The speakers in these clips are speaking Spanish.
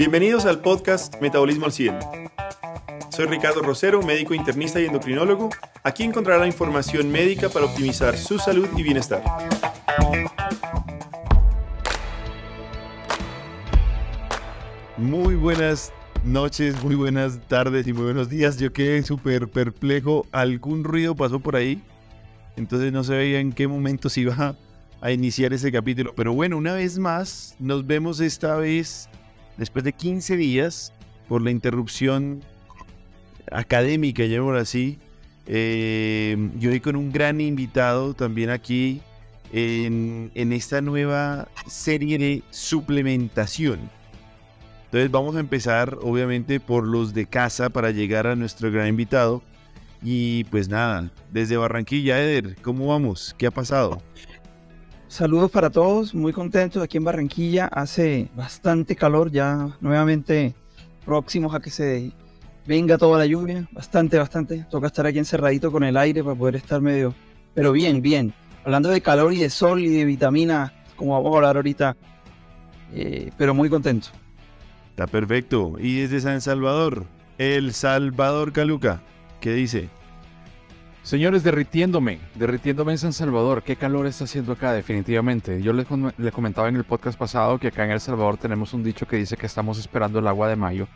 Bienvenidos al podcast Metabolismo al 100. Soy Ricardo Rosero, médico internista y endocrinólogo. Aquí encontrará información médica para optimizar su salud y bienestar. Muy buenas noches, muy buenas tardes y muy buenos días. Yo quedé súper perplejo. Algún ruido pasó por ahí. Entonces no se veía en qué momento se iba a iniciar ese capítulo. Pero bueno, una vez más, nos vemos esta vez después de 15 días por la interrupción académica, llamémoslo así. Eh, yo con un gran invitado también aquí en, en esta nueva serie de suplementación. Entonces vamos a empezar obviamente por los de casa para llegar a nuestro gran invitado. Y pues nada, desde Barranquilla, Eder, ¿cómo vamos? ¿Qué ha pasado? Saludos para todos, muy contentos aquí en Barranquilla. Hace bastante calor, ya nuevamente próximos a que se venga toda la lluvia. Bastante, bastante. Toca estar aquí encerradito con el aire para poder estar medio. Pero bien, bien. Hablando de calor y de sol y de vitamina, como vamos a hablar ahorita. Eh, pero muy contento. Está perfecto. Y desde San Salvador, El Salvador Caluca, ¿qué dice? Señores, derritiéndome, derritiéndome en San Salvador. Qué calor está haciendo acá, definitivamente. Yo les, comentaba en el podcast pasado que acá en El Salvador tenemos un dicho que dice que estamos esperando el agua de mayo.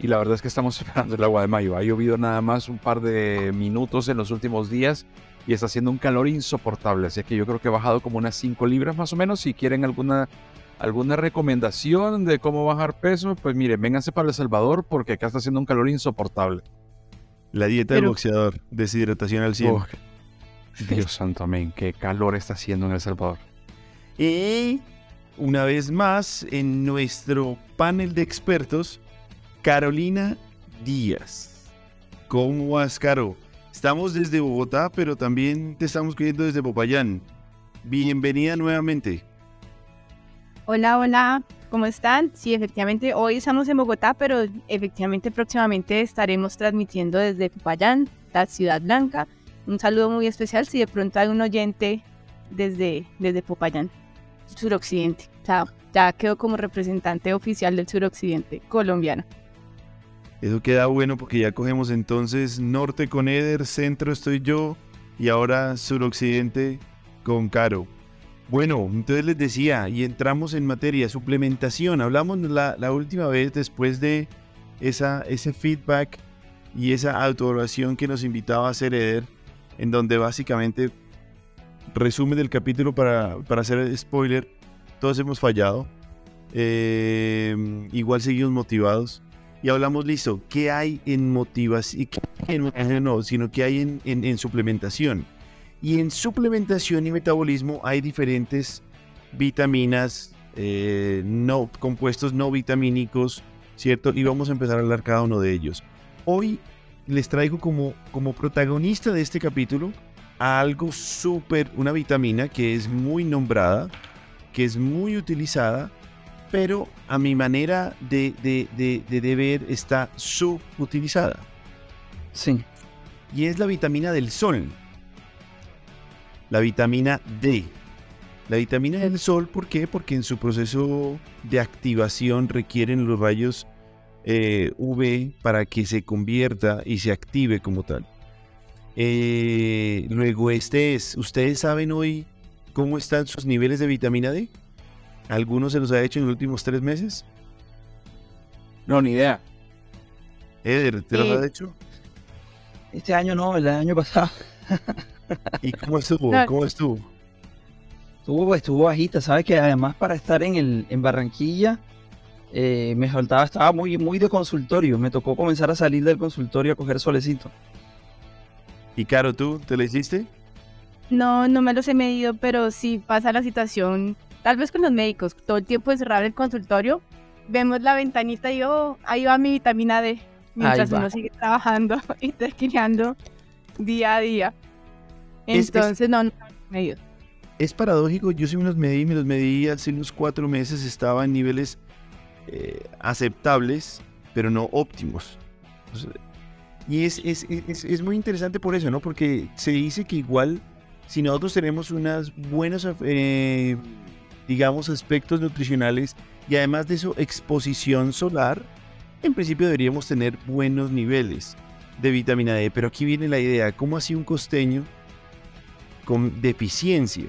Y la verdad es que estamos esperando el agua de mayo. Ha llovido nada más un par de minutos en los últimos días y está haciendo un calor insoportable. Así que yo creo que he bajado como unas 5 libras más o menos. Si quieren alguna, alguna recomendación de cómo bajar peso, pues miren, vénganse para El Salvador porque acá está haciendo un calor insoportable. La dieta del boxeador, deshidratación al 100. Dios santo, amén. Qué calor está haciendo en El Salvador. Y una vez más, en nuestro panel de expertos, Carolina Díaz. ¿Cómo vas, Caro? Estamos desde Bogotá, pero también te estamos pidiendo desde Popayán. Bienvenida nuevamente. Hola, hola. ¿Cómo están? Sí, efectivamente, hoy estamos en Bogotá, pero efectivamente próximamente estaremos transmitiendo desde Popayán, la Ciudad Blanca. Un saludo muy especial si de pronto hay un oyente desde, desde Popayán, suroccidente. O sea, ya quedo como representante oficial del suroccidente colombiano. Eso queda bueno porque ya cogemos entonces norte con Eder, centro estoy yo y ahora suroccidente con Caro. Bueno, entonces les decía, y entramos en materia, suplementación. Hablamos la, última vez después de esa, ese feedback y esa autoevaluación que nos invitaba a hacer Eder, en donde básicamente, resumen del capítulo para, para hacer spoiler, todos hemos fallado. Eh, igual seguimos motivados. Y hablamos, listo, ¿qué hay en motivación? No, sino qué hay en, en suplementación. Y en suplementación y metabolismo hay diferentes vitaminas, eh, no, compuestos no vitamínicos, ¿cierto? Y vamos a empezar a hablar cada uno de ellos. Hoy les traigo como, como protagonista de este capítulo a algo súper, una vitamina que es muy nombrada, que es muy utilizada, pero a mi manera de, de, de, de ver está subutilizada. Sí. Y es la vitamina del sol la vitamina D. La vitamina del sol, ¿por qué? Porque en su proceso de activación requieren los rayos eh, UV para que se convierta y se active como tal. Eh, luego este es, ¿ustedes saben hoy cómo están sus niveles de vitamina D? ¿Algunos se los ha hecho en los últimos tres meses? No, ni idea. Eder, ¿te los ha hecho? Este año no, el año pasado. ¿Y cómo estuvo? ¿Cómo estuvo? Estuvo, estuvo bajita, sabes que además para estar en, el, en Barranquilla eh, me faltaba, estaba muy, muy de consultorio, me tocó comenzar a salir del consultorio a coger solecito. ¿Y Caro, tú te lo hiciste? No, no me los he medido, pero sí pasa la situación, tal vez con los médicos, todo el tiempo cerrar el consultorio, vemos la ventanita y yo, oh, ahí va mi vitamina D, mientras uno sigue trabajando y terminando día a día. Entonces, no, no medido. Es paradójico, yo sí me los medí, me los medí hace unos cuatro meses, estaba en niveles eh, aceptables, pero no óptimos. y es, es, es, es, muy interesante por eso, ¿no? Porque se dice que igual, si nosotros tenemos unas buenas, eh, digamos, aspectos nutricionales Y además de eso, exposición solar, en principio deberíamos tener buenos niveles de vitamina D. Pero aquí viene la idea, ¿cómo así un costeño con deficiencia?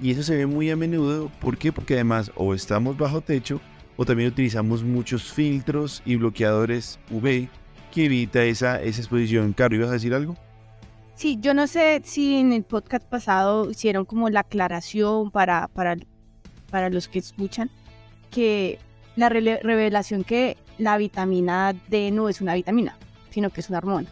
Y eso se ve muy a menudo, ¿por qué? Porque además o estamos bajo techo o también utilizamos muchos filtros y bloqueadores UV que evita esa, esa exposición. Caro, ¿ibas a decir algo? Sí, yo no sé si en el podcast pasado hicieron como la aclaración para, para, para los que escuchan, que la revelación que la vitamina D no es una vitamina, sino que es una hormona.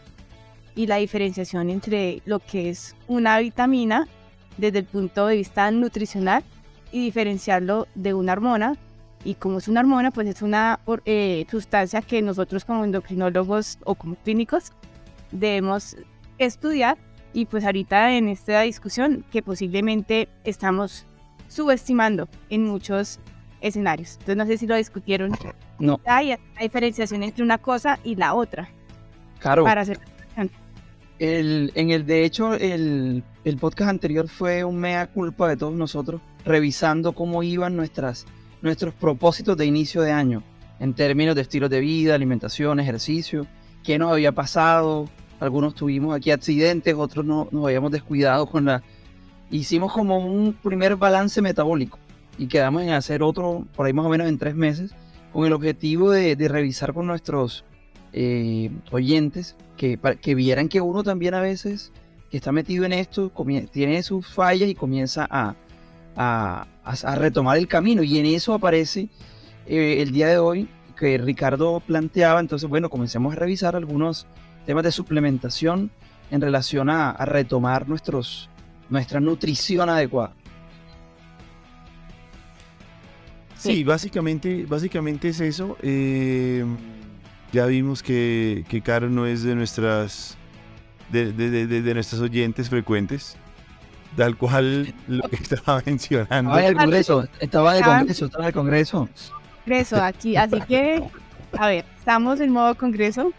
Y la diferenciación entre lo que es una vitamina desde el punto de vista nutricional y diferenciarlo de una hormona. Y como es una hormona, pues es una eh, sustancia que nosotros como endocrinólogos o como clínicos debemos estudiar. Y pues ahorita en esta discusión que posiblemente estamos subestimando en muchos escenarios. Entonces no sé si lo discutieron. No. Hay diferenciación entre una cosa y la otra. Claro. Para hacer el, en el, de hecho, el, el, podcast anterior fue un mea culpa de todos nosotros, revisando cómo iban nuestras, nuestros propósitos de inicio de año, en términos de estilos de vida, alimentación, ejercicio, qué nos había pasado. Algunos tuvimos aquí accidentes, otros no, nos habíamos descuidado con la... Hicimos como un primer balance metabólico y quedamos en hacer otro, por ahí más o menos en tres meses, con el objetivo de, revisar con nuestros eh, oyentes que, que vieran que uno también a veces que está metido en esto tiene sus fallas y comienza a, a, a, retomar el camino. Y en eso aparece eh, el día de hoy que Ricardo planteaba. Entonces, bueno, comencemos a revisar algunos temas de suplementación en relación a, retomar nuestros, nuestra nutrición adecuada. Sí, básicamente, básicamente es eso. Eh, ya vimos que, que Caro no es de nuestras de, de, de, nuestras oyentes frecuentes, tal cual lo que estaba mencionando. Estaba en el Congreso, estaba de Congreso, estaba de Congreso. Congreso aquí, así que, a ver, estamos en modo Congreso.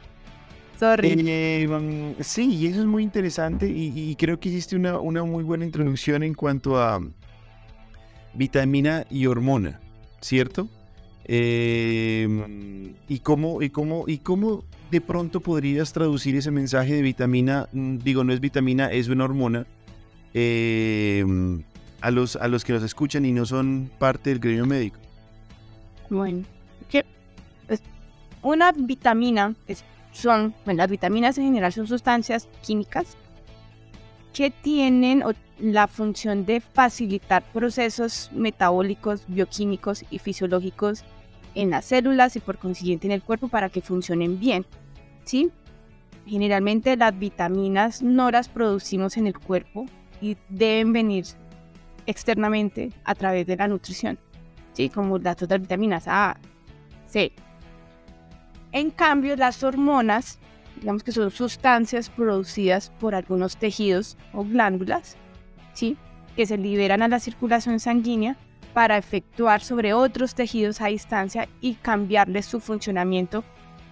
Sorry. Eh, sí, y eso es muy interesante y, y creo que hiciste una, una, muy buena introducción en cuanto a vitamina y hormona, ¿cierto? Eh, y, cómo, y, cómo, ¿Y cómo de pronto podrías traducir ese mensaje de vitamina? Mm, digo, no es vitamina, es una hormona. Eh, a, los, a los que nos escuchan y no son parte del gremio médico. Bueno, una vitamina es, son, bueno, las vitaminas en general son sustancias químicas que tienen la función de facilitar procesos metabólicos, bioquímicos y fisiológicos en las células y por consiguiente en el cuerpo para que funcionen bien. ¿sí? Generalmente las vitaminas no las producimos en el cuerpo y deben venir externamente a través de la nutrición, ¿sí? como las otras vitaminas A, C. En cambio, las hormonas, digamos que son sustancias producidas por algunos tejidos o glándulas, ¿sí? que se liberan a la circulación sanguínea para efectuar sobre otros tejidos a distancia y cambiarles su funcionamiento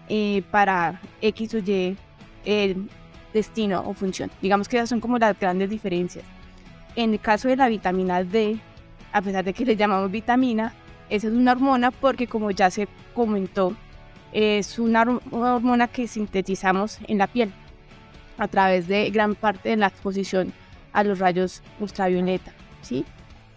eh, para X o Y el destino o función. Digamos que esas son como las grandes diferencias. En el caso de la vitamina D, a pesar de que le llamamos vitamina, esa es una hormona porque como ya se comentó, es una hormona que sintetizamos en la piel a través de gran parte de la exposición a los rayos ultravioleta, ¿sí?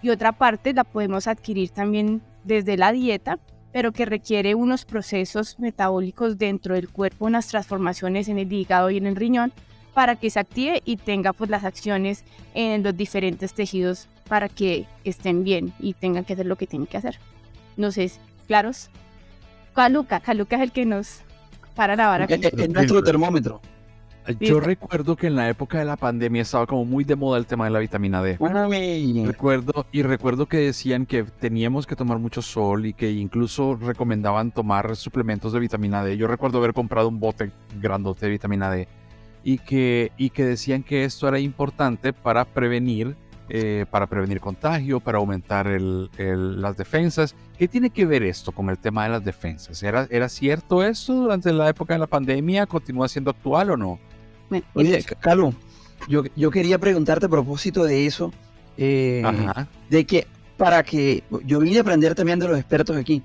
Y otra parte la podemos adquirir también desde la dieta, pero que requiere unos procesos metabólicos dentro del cuerpo, unas transformaciones en el hígado y en el riñón para que se active y tenga pues las acciones en los diferentes tejidos para que estén bien y tengan que hacer lo que tienen que hacer. No sé, ¿claros? Caluca, Caluca es el que nos para la vara. Es nuestro termómetro. Yo recuerdo que en la época de la pandemia estaba como muy de moda el tema de la vitamina D. Recuerdo, y recuerdo que decían que teníamos que tomar mucho sol y que incluso recomendaban tomar suplementos de vitamina D. Yo recuerdo haber comprado un bote grandote de vitamina D y que, y que decían que esto era importante para prevenir, eh, para prevenir contagio, para aumentar las defensas. ¿Qué tiene que ver esto con el tema de las defensas? ¿Era, ¿Era cierto eso durante la época de la pandemia? ¿Continúa siendo actual o no? Oye, Carlos, yo, yo quería preguntarte a propósito de eso, eh, de que para que yo vine a aprender también de los expertos aquí,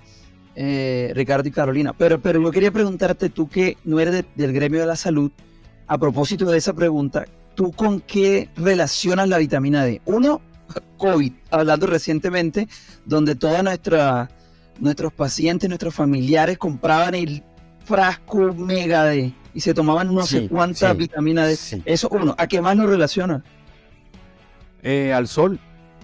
eh, Ricardo y Carolina. Pero, pero yo quería preguntarte, tú que no eres de- del gremio de la salud, a propósito de esa pregunta, ¿tú con qué relacionas la vitamina D? Uno, COVID, hablando recientemente, donde todos nuestros pacientes, nuestros familiares compraban el frasco mega D y se tomaban no sé Sí, cuánta sí, vitamina D. sí. Eso uno, ¿a qué más lo relaciona? Eh, al sol,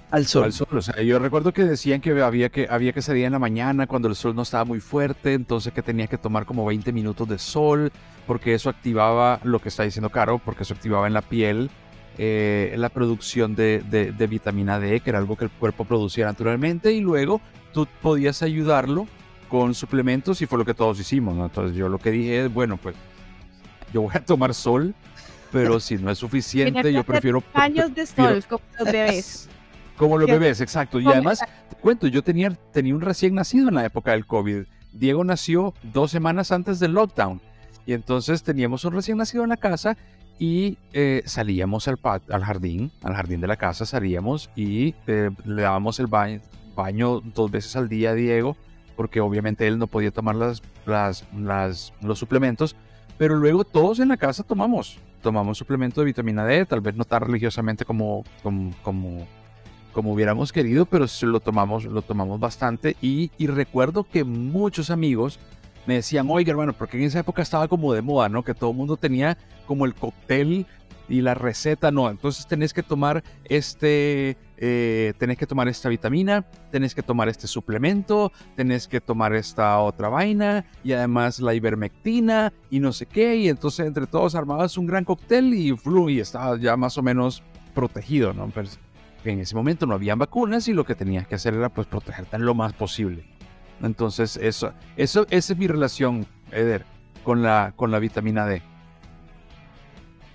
Al sol. al sol. O sea, yo recuerdo que decían que había que había que salir en la mañana cuando el sol no estaba muy fuerte, entonces que tenía que tomar como 20 minutos de sol, porque eso activaba lo que está diciendo Caro, porque eso activaba en la piel eh, la producción de, de- de vitamina D, que era algo que el cuerpo producía naturalmente, y luego tú podías ayudarlo con suplementos y fue lo que todos hicimos. ¿no? Entonces yo lo que dije es, bueno, pues yo voy a tomar sol, pero si no es suficiente, yo prefiero... Años de sol, como los bebés. Como los bebés, exacto. Y además, te cuento, yo tenía, tenía un recién nacido en la época del COVID. Diego nació dos semanas antes del lockdown. Y entonces teníamos un recién nacido en la casa y eh, salíamos al, al jardín, al jardín de la casa, salíamos y eh, le dábamos el baño, baño dos veces al día a Diego, porque obviamente él no podía tomar las, las, las- los suplementos. Pero luego todos en la casa tomamos, tomamos suplemento de vitamina D, tal vez no tan religiosamente como, como, como, como hubiéramos querido, pero lo tomamos, lo tomamos bastante. Y, y recuerdo que muchos amigos me decían, oiga hermano, porque en esa época estaba como de moda, ¿no? Que todo el mundo tenía como el cóctel y la receta, no. Entonces tenés que tomar este, eh, tenés que tomar esta vitamina, tenés que tomar este suplemento, tenés que tomar esta otra vaina y además la ivermectina y no sé qué. Y entonces entre todos armabas un gran cóctel y, y estabas ya más o menos protegido, ¿no? Pero en ese momento no habían vacunas y lo que tenías que hacer era pues protegerte lo más posible. Entonces eso, eso, esa es mi relación, Eder, con la, con la vitamina D.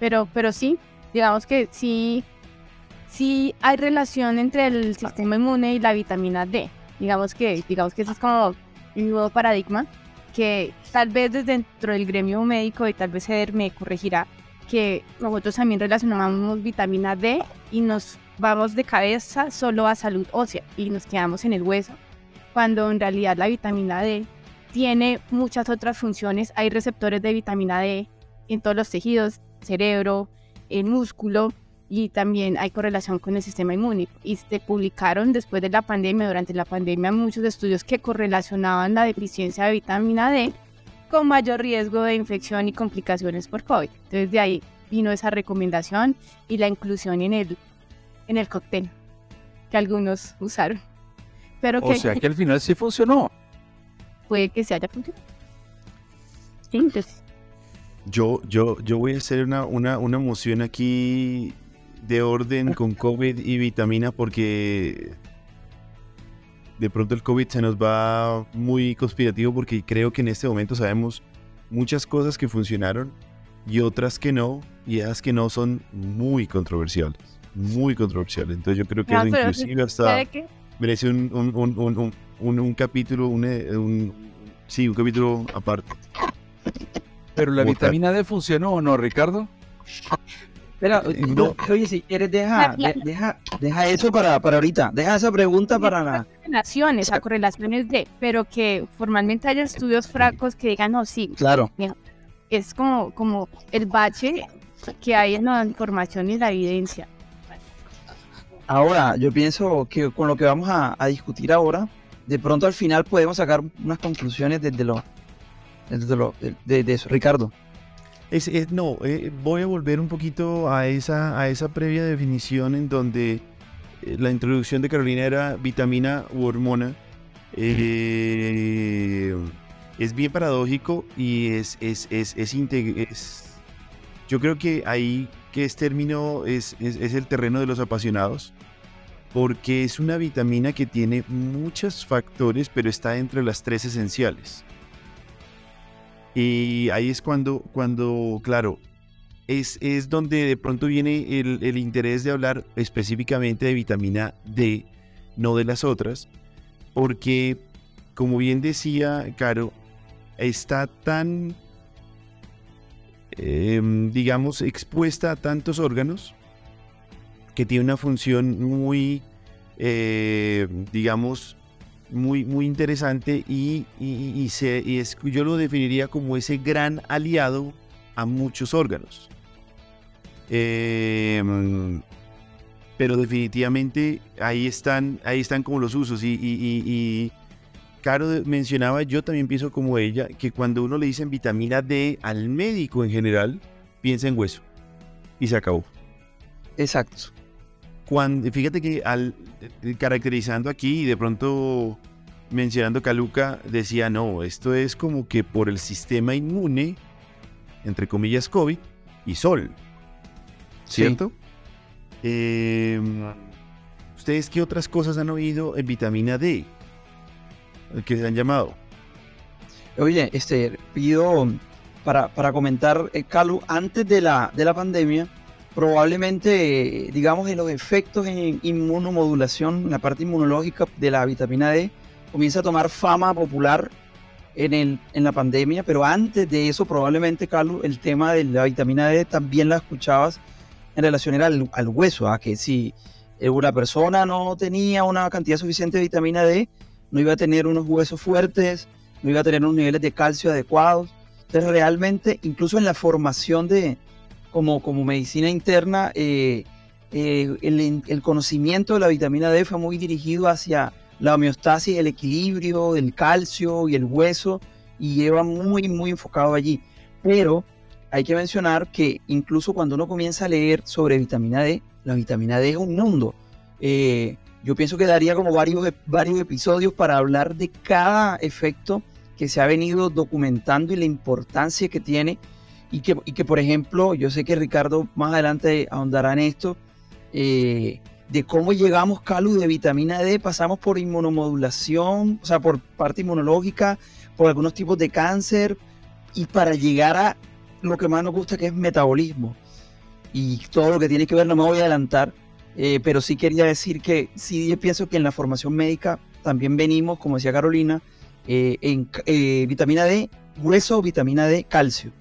Pero, pero sí, digamos que sí, sí hay relación entre el sistema inmune y la vitamina D. Digamos que, digamos que ese es como un nuevo paradigma que tal vez desde dentro del gremio médico y tal vez Eder me corregirá que nosotros también relacionamos vitamina D y nos vamos de cabeza solo a salud ósea y nos quedamos en el hueso, cuando en realidad la vitamina D tiene muchas otras funciones. Hay receptores de vitamina D en todos los tejidos, cerebro, el músculo y también hay correlación con el sistema inmune. Y se publicaron después de la pandemia, durante la pandemia, muchos estudios que correlacionaban la deficiencia de vitamina D con mayor riesgo de infección y complicaciones por COVID. Entonces de ahí vino esa recomendación y la inclusión en el, en el cóctel que algunos usaron. Pero O que sea que al final sí funcionó. puede que se haya funcionado. Sí, entonces, Yo, yo, yo voy a hacer una, una, una moción aquí de orden con COVID y vitamina porque de pronto el COVID se nos va muy conspirativo porque creo que en este momento sabemos muchas cosas que funcionaron y otras que no, y esas que no son muy controversiales. Muy controversiales. Entonces yo creo que No, eso pero inclusive hasta merece un, un, un, un, capítulo, un, eh, un- sí, un capítulo aparte. Pero la vitamina D funcionó o no, Ricardo? Espera, Eh, no, no. oye, si quieres, deja, de- deja, deja eso para, para ahorita. Deja esa pregunta para la. correlaciones, a correlaciones de, pero que formalmente haya estudios fracos que digan, no, sí, Claro. es como, como el bache que hay en la información y la evidencia. Ahora, yo pienso que con lo que vamos a, a discutir ahora, de pronto al final podemos sacar unas conclusiones desde lo, desde lo, de, de- de eso. Ricardo. Es, es- no, eh, voy a volver un poquito a esa, a esa previa definición en donde eh, la introducción de Carolina era vitamina u hormona. Eh, es bien paradójico y es, es, es, es, Yo creo que ahí que es término es, es el terreno de los apasionados. Porque es una vitamina que tiene muchos factores, pero está entre las tres esenciales. Y ahí es cuando, cuando claro, es, es donde de pronto viene el, el interés de hablar específicamente de vitamina D, no de las otras, porque, como bien decía Caro, está tan, em, digamos, expuesta a tantos órganos que tiene una función muy, eh, digamos, muy, muy interesante y, y- se, y es- yo lo definiría como ese gran aliado a muchos órganos. Mm, pero definitivamente ahí están, ahí están como los usos y, y, Caro mencionaba, yo también pienso como ella, que cuando uno le dicen vitamina D al médico en general, piensa en hueso y se acabó. Exacto. Cuando, fíjate que al eh, caracterizando aquí y de pronto mencionando Caluca, decía, no, esto es como que por el sistema inmune, entre comillas, COVID y sol. Sí. ¿Cierto? Eh, ¿Ustedes qué otras cosas han oído en vitamina D? Que se han llamado. Oye, este, pido para, para comentar, eh, Calu, antes de la, de la pandemia, probablemente, digamos, en los efectos en inmunomodulación, en la parte inmunológica de la vitamina D, comienza a tomar fama popular en, la pandemia, pero antes de eso, probablemente, Calu, el tema de la vitamina D también la escuchabas en relación al, al hueso, a que si una persona no tenía una cantidad suficiente de vitamina D, no iba a tener unos huesos fuertes, no iba a tener unos niveles de calcio adecuados. Entonces realmente, incluso en la formación de, como, como medicina interna, eh, eh, el, el conocimiento de la vitamina D fue muy dirigido hacia la homeostasis, el equilibrio del calcio y el hueso, y lleva muy, muy enfocado allí. Pero hay que mencionar que incluso cuando uno comienza a leer sobre vitamina D, la vitamina D es un mundo. Eh, yo pienso que daría como varios, varios episodios para hablar de cada efecto que se ha venido documentando y la importancia que tiene. Y que, y que por ejemplo, yo sé que Ricardo más adelante ahondará en esto, eh, de cómo llegamos, Calu, de vitamina D, pasamos por inmunomodulación, o sea, por parte inmunológica, por algunos tipos de cáncer, y para llegar a lo que más nos gusta, que es metabolismo. Y todo lo que tiene que ver, no me voy a adelantar, eh, pero sí quería decir que sí yo pienso que en la formación médica también venimos, como decía Carolina, eh, en vitamina D, hueso, vitamina D, calcio.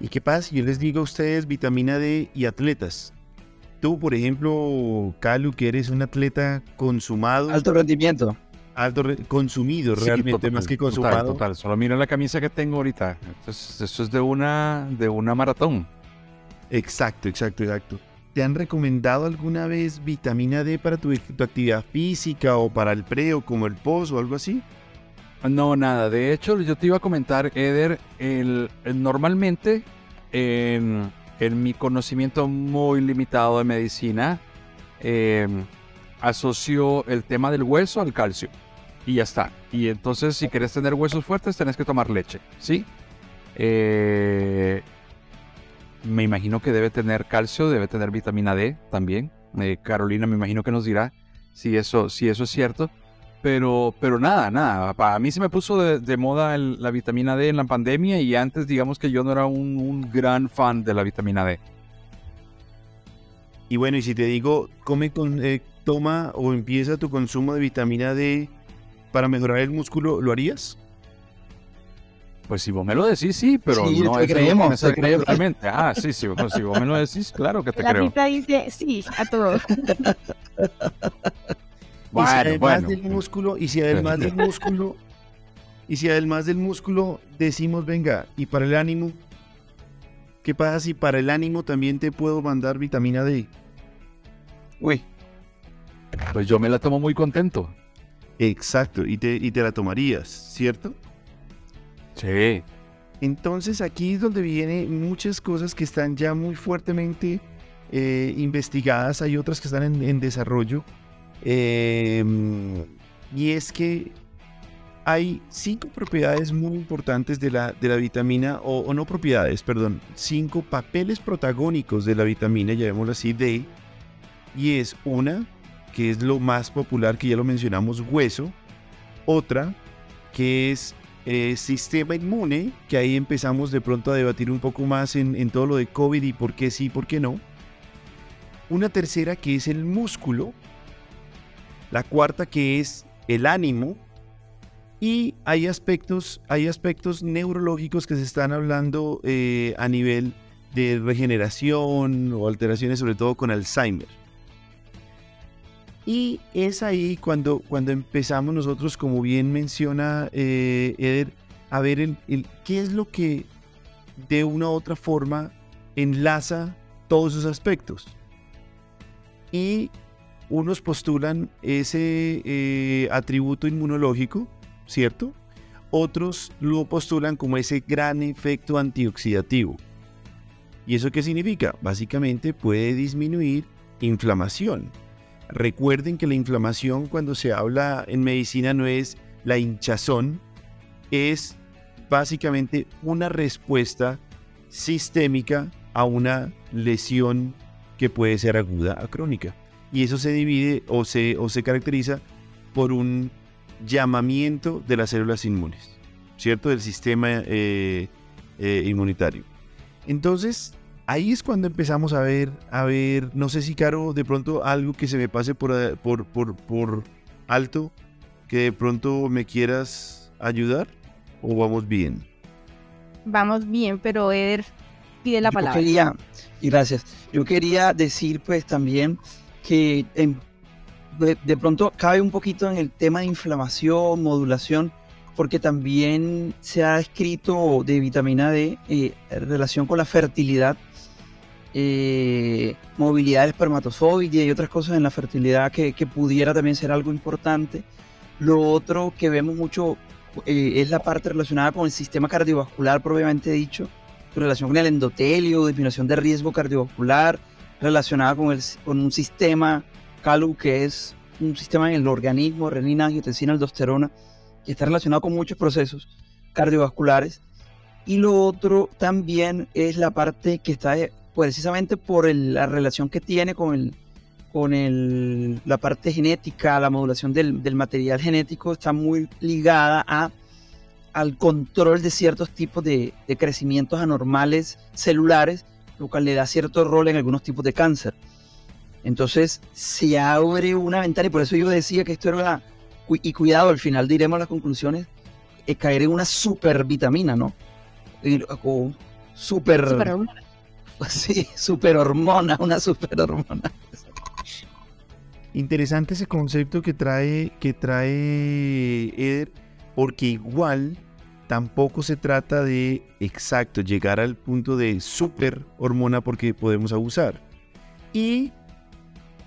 ¿Y qué pasa si yo les digo a ustedes vitamina D y atletas? Tú, por ejemplo, Calu, que eres un atleta consumado, Alto rendimiento. alto re- consumido Sí, realmente, total, más que total, consumado. Total, Solo mira la camisa que tengo ahorita. Esto es, es de una de una maratón. Exacto, exacto, exacto. ¿Te han recomendado alguna vez vitamina D para tu, tu actividad física o para el pre o como el post o algo así? No, nada. De hecho, yo te iba a comentar, Eder, normalmente en, en mi conocimiento muy limitado de medicina, eh, asocio el tema del hueso al calcio. Y ya está. Y entonces, si quieres tener huesos fuertes, tenés que tomar leche, ¿sí? Eh, me imagino que debe tener calcio, debe tener vitamina D también. Eh, Carolina me imagino que nos dirá si eso, si eso es cierto. Pero, pero nada, nada. Para mí se me puso de, de moda el- la vitamina D en la pandemia y antes digamos que yo no era un, un gran fan de la vitamina D. Y bueno, y si te digo, come con, eh, toma o empieza tu consumo de vitamina D para mejorar el músculo, ¿lo harías? Pues si vos me lo decís, sí, pero Sí, no te es algo que creemos, me te creemos. Ah, sí, sí, bueno, si vos me lo decís, claro que te La creo. Dice sí a y si además bueno. del músculo, y si además del músculo, y si además del músculo decimos, venga, y para el ánimo, ¿qué pasa si para el ánimo también te puedo mandar vitamina D? Uy, Pues yo me la tomo muy contento. Exacto, y te, y te la tomarías, ¿cierto? Sí. Entonces aquí es donde vienen muchas cosas que están ya muy fuertemente eh, investigadas, hay otras que están en, en desarrollo. Eh, y es que hay cinco propiedades muy importantes de la, de la vitamina, o, o no propiedades, perdón, cinco papeles protagónicos de la vitamina, llamémoslo así, D. Y es una, que es lo más popular, que ya lo mencionamos, hueso. Otra, que es eh, sistema inmune, que ahí empezamos de pronto a debatir un poco más en, en todo lo de COVID y por qué sí, por qué no. Una tercera que es el músculo. La cuarta que es el ánimo. Y hay aspectos, hay aspectos neurológicos que se están hablando eh, a nivel de regeneración o alteraciones, sobre todo con Alzheimer. Y es ahí cuando, cuando empezamos nosotros, como bien menciona eh, Eder, a ver el, qué es lo que de una u otra forma enlaza todos esos aspectos. Y unos postulan ese eh, atributo inmunológico, ¿cierto? Otros lo postulan como ese gran efecto antioxidativo. ¿Y eso qué significa? Básicamente puede disminuir inflamación. Recuerden que la inflamación cuando se habla en medicina no es la hinchazón, es básicamente una respuesta sistémica a una lesión que puede ser aguda a crónica. Y eso se divide o se, o se caracteriza por un llamamiento de las células inmunes, ¿cierto? Del sistema eh, eh, inmunitario. Entonces, ahí es cuando empezamos a ver, a ver, no sé si Caro, de pronto algo que se me pase por, eh, por, por, por alto, que de pronto me quieras ayudar, o vamos bien. Vamos bien, pero Eder pide la Yo palabra. quería, y gracias, yo quería decir pues también que de, pronto cabe un poquito en el tema de inflamación, modulación, porque también se ha escrito de vitamina D eh, en relación con la fertilidad, eh, movilidad del espermatozoide y otras cosas en la fertilidad que, pudiera también ser algo importante. Lo otro que vemos mucho eh, es la parte relacionada con el sistema cardiovascular propiamente dicho, relación con el endotelio, disminución de riesgo cardiovascular, relacionada con, el, con un sistema CALU que es un sistema en el organismo, renina, angiotensina, aldosterona, que está relacionado con muchos procesos cardiovasculares. Y lo otro también es la parte que está eh, precisamente por el- la relación que tiene con, el, con el, la parte genética, la modulación del, del material genético, está muy ligada a al control de ciertos tipos de, de crecimientos anormales celulares, lo cual le da cierto rol en algunos tipos de cáncer. Entonces se abre una ventana y por eso yo decía que esto era una... Y cuidado, al final diremos las conclusiones, eh, caer en una supervitamina, ¿no? O super, Super- sí, super hormona, una super hormona. Interesante ese concepto que trae, que trae Eder, porque igual tampoco se trata de exacto llegar al punto de super hormona porque podemos abusar. Y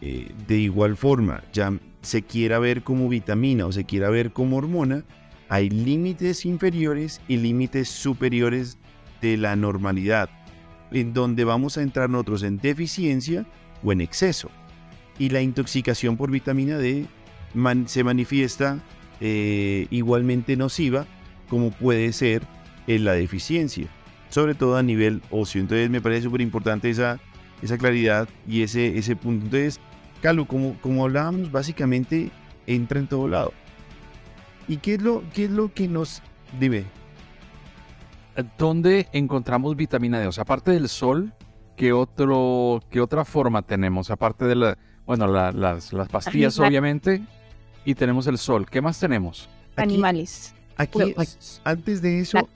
eh, de igual forma, ya se quiera ver como vitamina o se quiera ver como hormona, hay límites inferiores y límites superiores de la normalidad, en donde vamos a entrar nosotros en deficiencia o en exceso y la intoxicación por vitamina D se manifiesta eh, igualmente nociva como puede ser en la deficiencia, sobre todo a nivel óseo. Entonces me parece súper importante esa, esa claridad y ese, ese punto. Entonces, Carlos, como, como hablábamos, básicamente entra en todo lado. ¿Y qué es lo, qué es lo que nos... Dime, ¿Dónde encontramos vitamina D? O sea, aparte del sol, ¿qué, otro, qué otra forma tenemos? Aparte de la, bueno, la- las, las pastillas, obviamente, y tenemos el sol. ¿Qué más tenemos? Aquí- Animales. Aquí, antes de eso,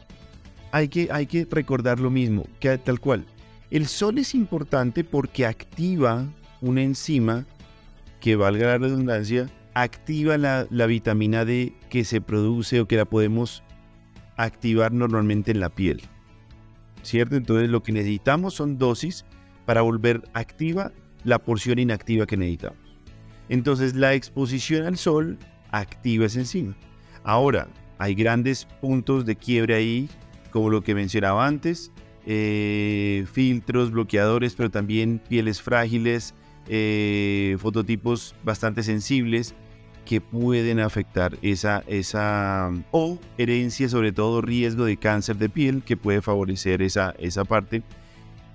hay que, hay que recordar lo mismo, que tal cual. El sol es importante porque activa una enzima que, valga la redundancia, activa la, la vitamina D que se produce o que la podemos activar normalmente en la piel. ¿Cierto? Entonces lo que necesitamos son dosis para volver activa la porción inactiva que necesitamos. Entonces la exposición al sol activa esa enzima. Ahora, hay grandes puntos de quiebre ahí, como lo que mencionaba antes, eh, filtros, bloqueadores, pero también pieles frágiles, eh, fototipos bastante sensibles que pueden afectar esa, esa, o herencia, sobre todo riesgo de cáncer de piel, que puede favorecer esa, esa parte.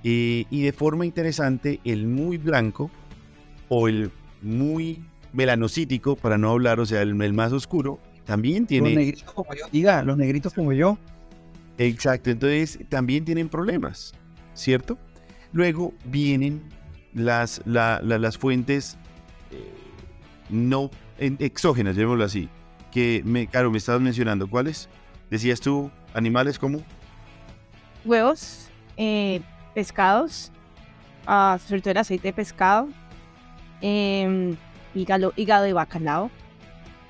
Eh, y de forma interesante, el muy blanco o el muy melanocítico, para no hablar, o sea, el, el más oscuro, también Los tiene... negritos como yo. Diga, los negritos como yo. Exacto, entonces también tienen problemas, ¿cierto? Luego vienen las, la- la- las fuentes eh, no en- exógenas, llamémoslo así, que, me, claro, me estabas mencionando, ¿cuáles? Decías tú, animales como... Huevos, eh, pescados, ah, sobre todo el aceite de pescado, em, hígado, hígado de bacalao,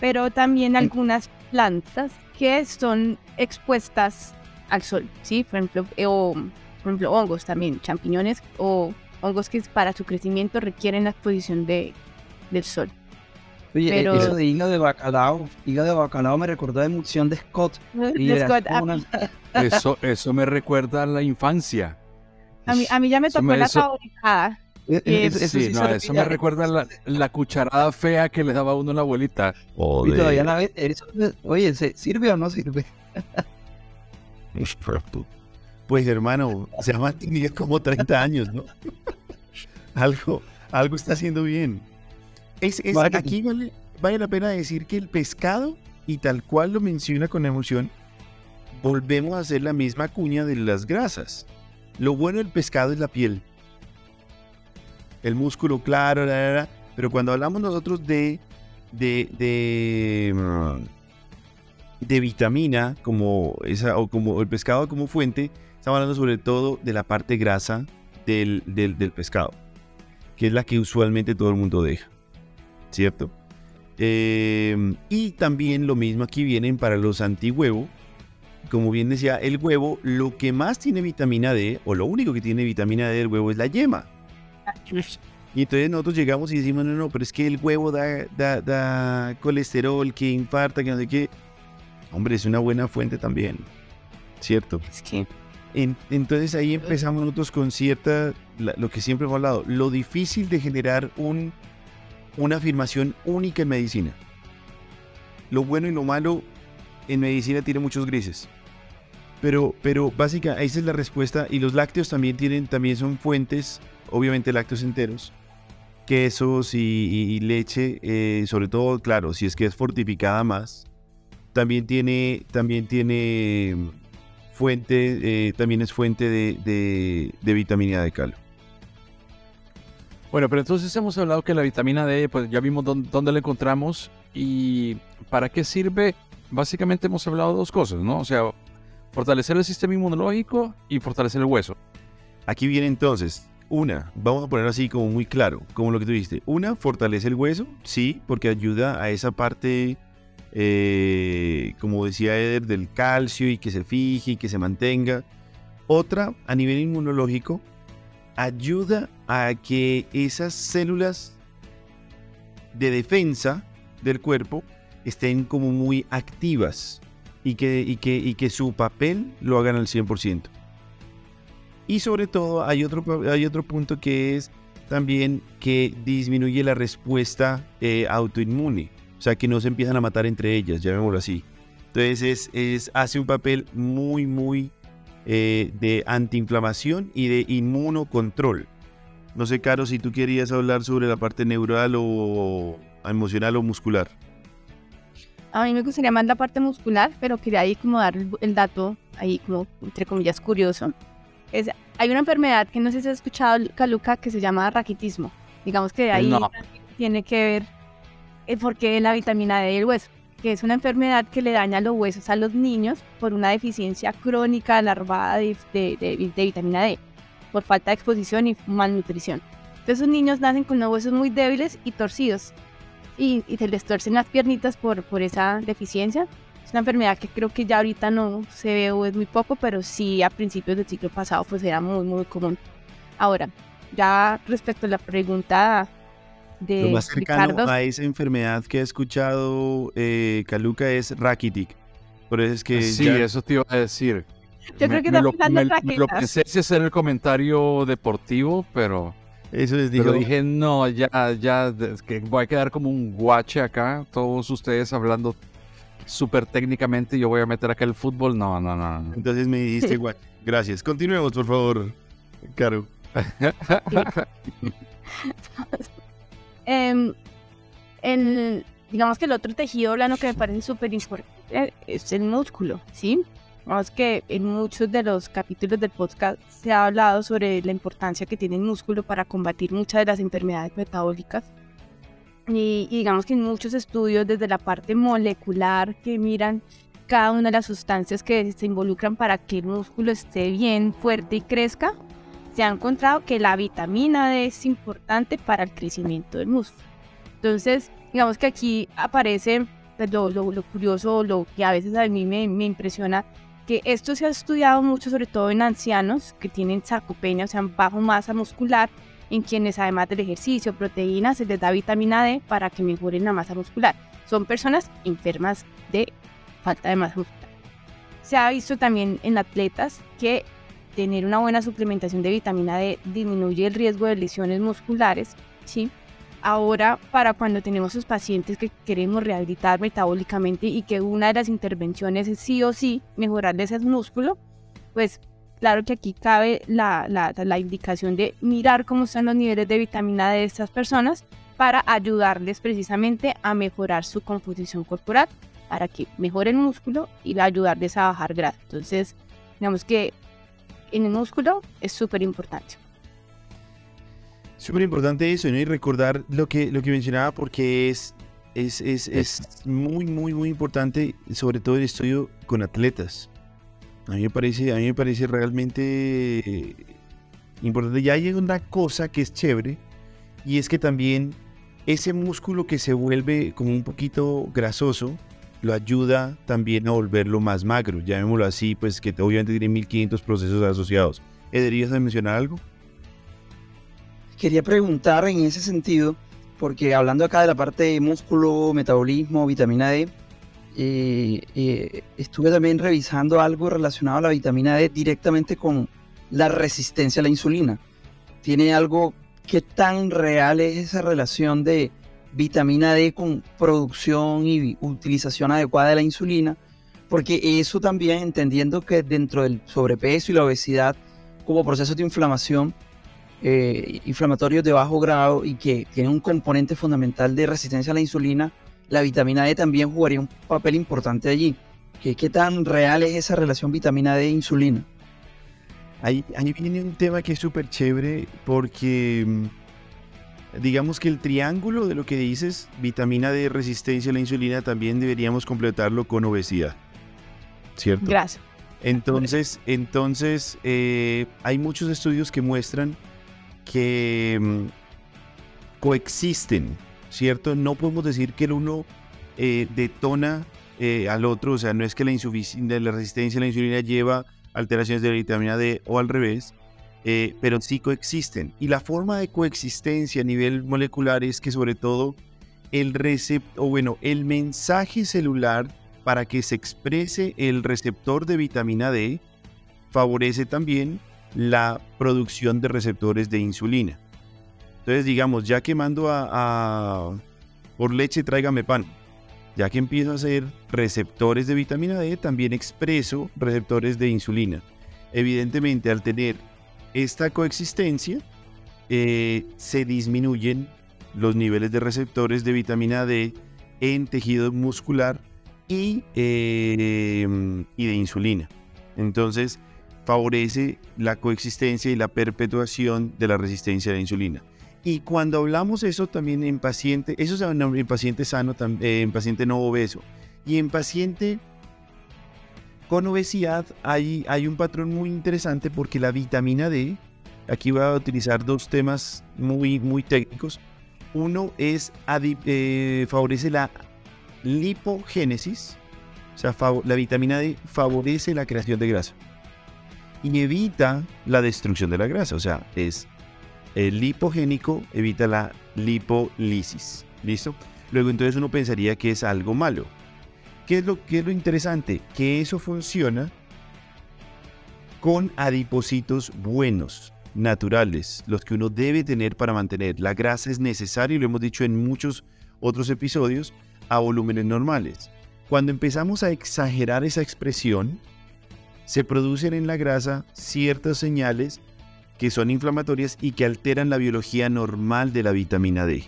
pero también algunas plantas que son expuestas al sol, ¿sí? Por ejemplo, eh, o, por ejemplo hongos también, champiñones o hongos que para su crecimiento requieren la exposición de, del sol. Oye, Pero- eso de hígado de bacalao, hígado de bacalao me recordó de emoción de Scott. Y De Scott, una- Eso, eso me recuerda a la infancia. a mí, a mí ya me tocó me- la eso- saborizada. E- e- Eso eso sí, sí no, se eso me recuerda a la, la cucharada fea que le daba a uno la abuelita. Y todavía la ve- eso- oye, ¿se- ¿sirve o no sirve? Pues hermano, se ha mantenido como 30 años, ¿no? algo, algo está haciendo bien. Es, es- aquí vale, vale la pena decir que el pescado, y tal cual lo menciona con emoción, volvemos a hacer la misma cuña de las grasas. Lo bueno del pescado es la piel. El músculo, claro, la, pero cuando hablamos nosotros de, de, mm, de vitamina, como esa, o como el pescado como fuente, estamos hablando sobre todo de la parte grasa del, del, pescado, que es la que usualmente todo el mundo deja, ¿cierto? Eh, y también lo mismo aquí vienen para los antihuevo. Como bien decía, el huevo, lo que más tiene vitamina D, o lo único que tiene vitamina D del huevo es la yema. Y entonces nosotros llegamos y decimos, no, no, pero es que el huevo da, da, da colesterol, que infarta, que no sé qué. Hombre, es una buena fuente también, ¿cierto? Es que En- entonces ahí empezamos nosotros con cierta, la- lo que siempre hemos hablado, lo difícil de generar un, una afirmación única en medicina. Lo bueno y lo malo en medicina tiene muchos grises. Pero, pero básica, esa es la respuesta. Y los lácteos también tienen, también son fuentes, obviamente lácteos enteros, quesos y, y- y leche, eh, sobre todo, claro, si es que es fortificada más. También tiene, también tiene fuente, eh, también es fuente de, de- de vitamina D cal. Bueno, pero entonces hemos hablado que la vitamina D, pues ya vimos dónde, dónde la encontramos y para qué sirve. Básicamente hemos hablado de dos cosas, ¿no? O sea, fortalecer el sistema inmunológico y fortalecer el hueso. Aquí viene entonces, una, vamos a poner así como muy claro, como lo que tú dijiste. Una, fortalece el hueso, sí, porque ayuda a esa parte, eh, como decía Eder, del calcio y que se fije y que se mantenga. Otra, a nivel inmunológico, ayuda a que esas células de defensa del cuerpo estén como muy activas y que, y que, su papel lo hagan al 100%. Y sobre todo hay otro, hay otro punto que es también que disminuye la respuesta eh, autoinmune. O sea, que no se empiezan a matar entre ellas, llamémoslo así. Entonces es, hace un papel muy, muy eh, de antiinflamación y de inmunocontrol. No sé, Caro, si tú querías hablar sobre la parte neural o emocional o muscular. a mí me gustaría más la parte muscular, pero quería ahí como dar el dato, ahí como entre comillas curioso. Es, hay una enfermedad que no sé si has escuchado, Caluca, que se llama raquitismo. Digamos que ahí No. tiene que ver el porqué de la vitamina D del hueso, que es una enfermedad que le daña los huesos a los niños por una deficiencia crónica alarmada de, de- de- de vitamina D, por falta de exposición y malnutrición. Entonces los niños nacen con los huesos muy débiles y torcidos y, y se les torcen las piernitas por, por esa deficiencia. Es una enfermedad que creo que ya ahorita no se ve o es muy poco, pero sí a principios del siglo pasado pues era muy, muy común. Ahora, ya respecto a la pregunta de Lo más cercano Ricardo, a esa enfermedad que ha escuchado eh, Caluca es raquitic. Por eso es que sí, ya- eso te iba a decir. Yo me, creo que me está lo, pensando en me- me lo pensé si hacer el comentario deportivo, pero, eso les digo. pero dije, no, ya, ya, que voy a quedar como un guache acá, todos ustedes hablando súper técnicamente, yo voy a meter acá el fútbol, no, no, no. no. Entonces me dijiste igual. Gracias. Continuemos, por favor, Caro. Em, el- digamos que el otro tejido blando que me parece súper importante es el músculo, ¿sí? Vamos que en muchos de los capítulos del podcast se ha hablado sobre la importancia que tiene el músculo para combatir muchas de las enfermedades metabólicas. Y, y digamos que en muchos estudios desde la parte molecular que miran cada una de las sustancias que se involucran para que el músculo esté bien, fuerte y crezca, se ha encontrado que la vitamina D es importante para el crecimiento del músculo. Entonces, digamos que aquí aparece pues, lo, lo, lo curioso, lo que a veces a mí me, me impresiona, que esto se ha estudiado mucho, sobre todo en ancianos que tienen sarcopenia, o sea, bajo masa muscular, en quienes además del ejercicio, proteínas, se les da vitamina D para que mejoren la masa muscular. Son personas enfermas de falta de masa muscular. Se ha visto también en atletas que tener una buena suplementación de vitamina D disminuye el riesgo de lesiones musculares, ¿sí? Ahora, para cuando tenemos esos pacientes que queremos rehabilitar metabólicamente y que una de las intervenciones es sí o sí mejorarles el músculo, pues claro que aquí cabe la, la, la, indicación de mirar cómo están los niveles de vitamina D de estas personas para ayudarles precisamente a mejorar su composición corporal, para que mejore el músculo y ayudarles a bajar grasa. Entonces, digamos que en el músculo es súper importante. Súper importante eso, ¿no? Y recordar lo que, lo que mencionaba porque es, es, es, es muy, muy, muy importante, sobre todo el estudio con atletas. A mí me parece, a mí me parece realmente eh, importante. Ya hay una cosa que es chévere y es que también ese músculo que se vuelve como un poquito grasoso lo ayuda también a volverlo más magro. Llamémoslo así, pues que obviamente tiene 1500 procesos asociados. ¿Deberías mencionar algo? Quería preguntar en ese sentido, porque hablando acá de la parte de músculo, metabolismo, vitamina D, eh, eh, estuve también revisando algo relacionado a la vitamina D directamente con la resistencia a la insulina. ¿Tiene algo, qué tan real es esa relación de vitamina D con producción y utilización adecuada de la insulina? Porque eso también, entendiendo que dentro del sobrepeso y la obesidad, como procesos de inflamación, eh, inflamatorios de bajo grado y que tiene un componente fundamental de resistencia a la insulina, la vitamina D también jugaría un papel importante allí. ¿Qué, qué tan real es esa relación vitamina D-insulina? Ahí, ahí viene un tema que es súper chévere porque mm, digamos que el triángulo de lo que dices, vitamina D, resistencia a la insulina, también deberíamos completarlo con obesidad. ¿Cierto? Gracias. Entonces, entonces eh, hay muchos estudios que muestran que mm, coexisten ¿cierto? No podemos decir que el uno eh, detona eh, al otro, o sea, no es que la, resistencia a la insulina lleva alteraciones de la vitamina D o al revés, eh, pero sí coexisten. Y la forma de coexistencia a nivel molecular es que sobre todo el receptor, o bueno, el mensaje celular para que se exprese el receptor de vitamina D favorece también la producción de receptores de insulina. Entonces, digamos, ya que mando a, por leche, tráigame pan. Ya que empiezo a hacer receptores de vitamina D, también expreso receptores de insulina. Evidentemente, al tener esta coexistencia, eh, se disminuyen los niveles de receptores de vitamina D en tejido muscular y, em, y de insulina. Entonces, favorece la coexistencia y la perpetuación de la resistencia a la insulina. Y cuando hablamos eso también en paciente, eso es en paciente sano, eh, en paciente no obeso. Y en paciente con obesidad hay, hay un patrón muy interesante porque la vitamina D, aquí voy a utilizar dos temas muy, muy técnicos. Uno es, eh, favorece la lipogénesis, o sea, la vitamina D favorece la creación de grasa y evita la destrucción de la grasa, o sea, es el lipogénico evita la lipólisis. ¿Listo? Luego entonces uno pensaría que es algo malo. ¿Qué es lo, qué es lo interesante? Que eso funciona con adipocitos buenos, naturales, los que uno debe tener para mantener. La grasa es necesaria, y lo hemos dicho en muchos otros episodios, a volúmenes normales. Cuando empezamos a exagerar esa expresión, se producen en la grasa ciertas señales que son inflamatorias y que alteran la biología normal de la vitamina D.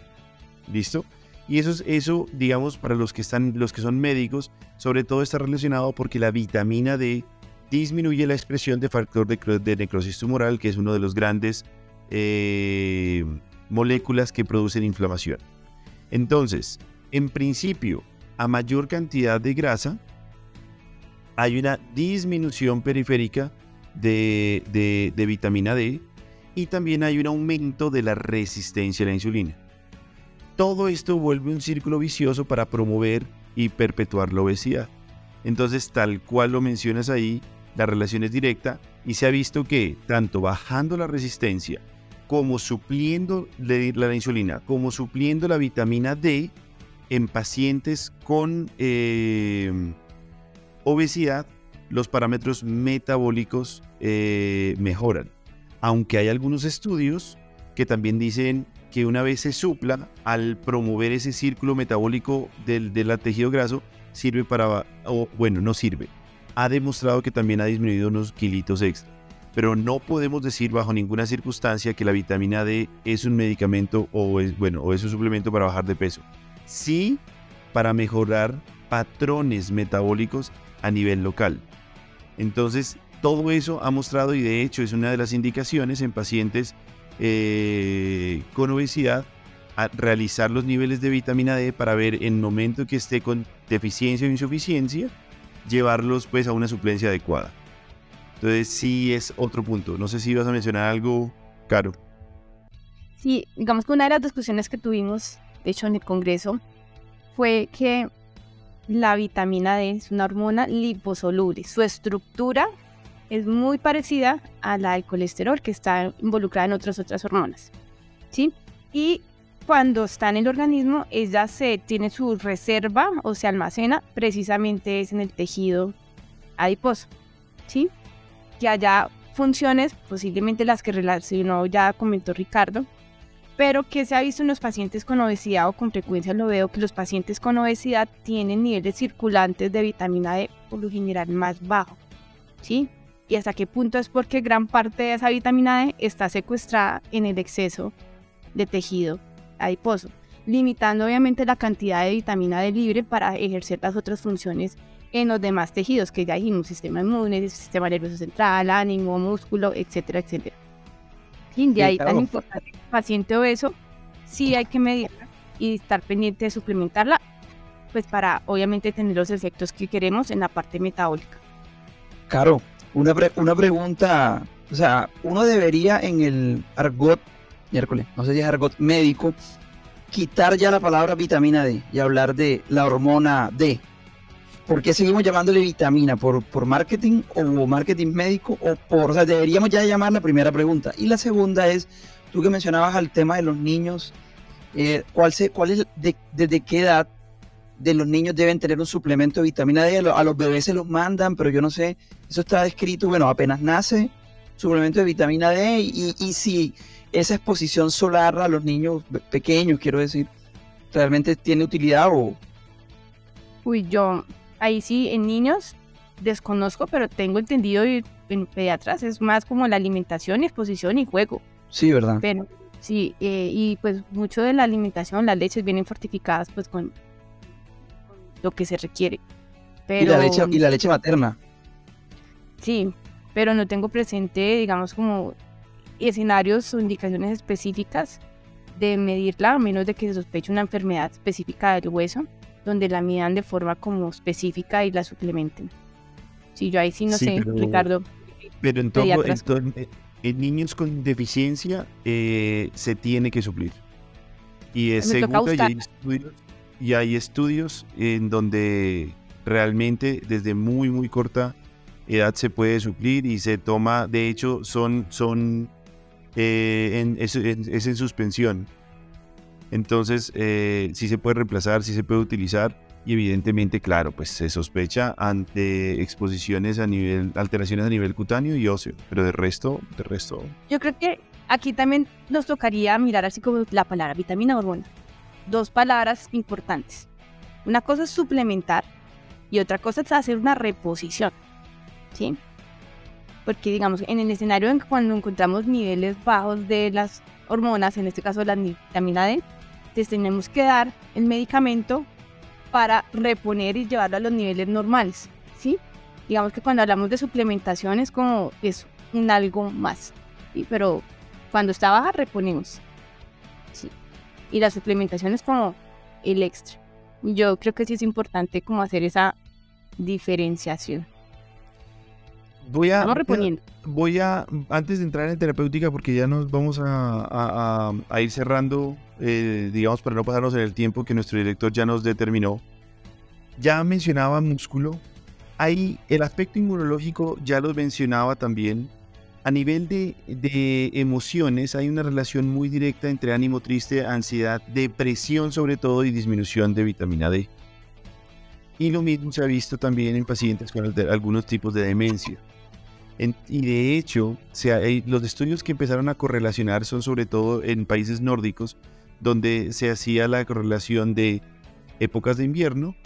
¿Listo? Y eso, es, eso digamos, para los que, están, los que son médicos, sobre todo está relacionado porque la vitamina D disminuye la expresión de factor de, necrosis tumoral, que es uno de los grandes eh, moléculas que producen inflamación. Entonces, en principio, a mayor cantidad de grasa, hay una disminución periférica de, vitamina D y también hay un aumento de la resistencia a la insulina. todo esto vuelve un círculo vicioso para promover y perpetuar la obesidad. Entonces, tal cual lo mencionas ahí, la relación es directa y se ha visto que tanto bajando la resistencia como supliendo la insulina, como supliendo la vitamina D en pacientes con eh, obesidad, los parámetros metabólicos eh, mejoran. Aunque hay algunos estudios que también dicen que una vez se supla, al promover ese círculo metabólico del, del tejido graso, sirve para, o bueno, no sirve. Ha demostrado que también ha disminuido unos kilitos extra. Pero no podemos decir bajo ninguna circunstancia que la vitamina D es un medicamento o es, bueno, o es un suplemento para bajar de peso. Sí, para mejorar patrones metabólicos a nivel local. Entonces, todo eso ha mostrado y de hecho es una de las indicaciones en pacientes eh, con obesidad a realizar los niveles de vitamina D para ver en momento que esté con deficiencia o insuficiencia, llevarlos pues a una suplencia adecuada. Entonces sí es otro punto. No sé si ibas a mencionar algo, Caro. Sí, digamos que una de las discusiones que tuvimos, de hecho en el Congreso, fue que la vitamina D es una hormona liposoluble. Su estructura es muy parecida a la del colesterol que está involucrada en otras otras hormonas. ¿Sí? Y cuando está en el organismo, ella se tiene su reserva o se almacena precisamente en el tejido adiposo. ¿Sí? Que haya funciones, posiblemente las que relacionó ya comentó Ricardo, pero que se ha visto en los pacientes con obesidad o con frecuencia lo veo que los pacientes con obesidad tienen niveles circulantes de vitamina D por lo general más bajo. ¿Sí? y hasta qué punto es porque gran parte de esa vitamina D está secuestrada en el exceso de tejido adiposo, limitando obviamente la cantidad de vitamina D libre para ejercer las otras funciones en los demás tejidos que ya dijimos, sistema inmune, sistema nervioso central, ánimo, músculo, etcétera, etcétera. Y de ahí tan importante, paciente obeso, sí hay que medirla y estar pendiente de suplementarla, pues para obviamente tener los efectos que queremos en la parte metabólica. Claro, una, una pregunta, o sea, uno debería en el argot, miércoles, no sé si es argot médico, quitar ya la palabra vitamina D y hablar de la hormona D. ¿Por qué seguimos llamándole vitamina? ¿Por, por marketing o marketing médico? O por, o sea, deberíamos ya llamar la primera pregunta. Y la segunda es, tú que mencionabas al tema de los niños, eh, ¿cuál, se, ¿cuál es, de, desde qué edad de los niños deben tener un suplemento de vitamina D, a los bebés se los mandan, pero yo no sé, eso está descrito, bueno, apenas nace, suplemento de vitamina D, y, si esa exposición solar a los niños pequeños, quiero decir, realmente tiene utilidad o... Uy, yo ahí sí, en niños desconozco, pero tengo entendido en pediatras es más como la alimentación, exposición y juego. Sí, ¿verdad? Pero sí, eh, y pues mucho de la alimentación, las leches vienen fortificadas pues con lo que se requiere. Pero, ¿Y, la leche, y la leche materna. Sí, pero no tengo presente, digamos, como escenarios o indicaciones específicas de medirla, a menos de que se sospeche una enfermedad específica del hueso, donde la midan de forma como específica y la suplementen. Sí, yo ahí sí no sé, Ricardo. Pero en, todo, en, en, niños con deficiencia eh, se tiene que suplir. Y es seguro, y hay estudios y hay estudios en donde realmente desde muy, muy corta edad se puede suplir y se toma, de hecho, son, son eh, es, en suspensión. Entonces, eh, sí se puede reemplazar, sí se puede utilizar y evidentemente, claro, pues se sospecha ante exposiciones a nivel, alteraciones a nivel cutáneo y óseo, pero de resto, de resto. Yo creo que aquí también nos tocaría mirar así como la palabra vitamina hormona dos palabras importantes. Una cosa es suplementar y otra cosa es hacer una reposición. ¿Sí? Porque, digamos, en el escenario en que cuando encontramos niveles bajos de las hormonas, en este caso la vitamina D, entonces tenemos que dar el medicamento para reponer y llevarlo a los niveles normales. ¿Sí? Digamos que cuando hablamos de suplementación es como es un algo más. ¿sí? Pero cuando está baja, reponemos y la suplementación es como el extra. Yo creo que sí es importante como hacer esa diferenciación. Voy a, Estamos reponiendo. voy a, antes de entrar en terapéutica, porque ya nos vamos a, a- a- ir cerrando, eh, digamos, para no pasarnos en el tiempo que nuestro director ya nos determinó. Ya mencionaba músculo. Ahí el aspecto inmunológico ya lo mencionaba también. A nivel de, de emociones, hay una relación muy directa entre ánimo triste, ansiedad, depresión sobre todo y disminución de vitamina D. Y lo mismo se ha visto también en pacientes con algunos tipos de demencia. Y de hecho, eh, los estudios que empezaron a correlacionar son sobre todo en países nórdicos, donde se hacía la correlación de épocas de invierno,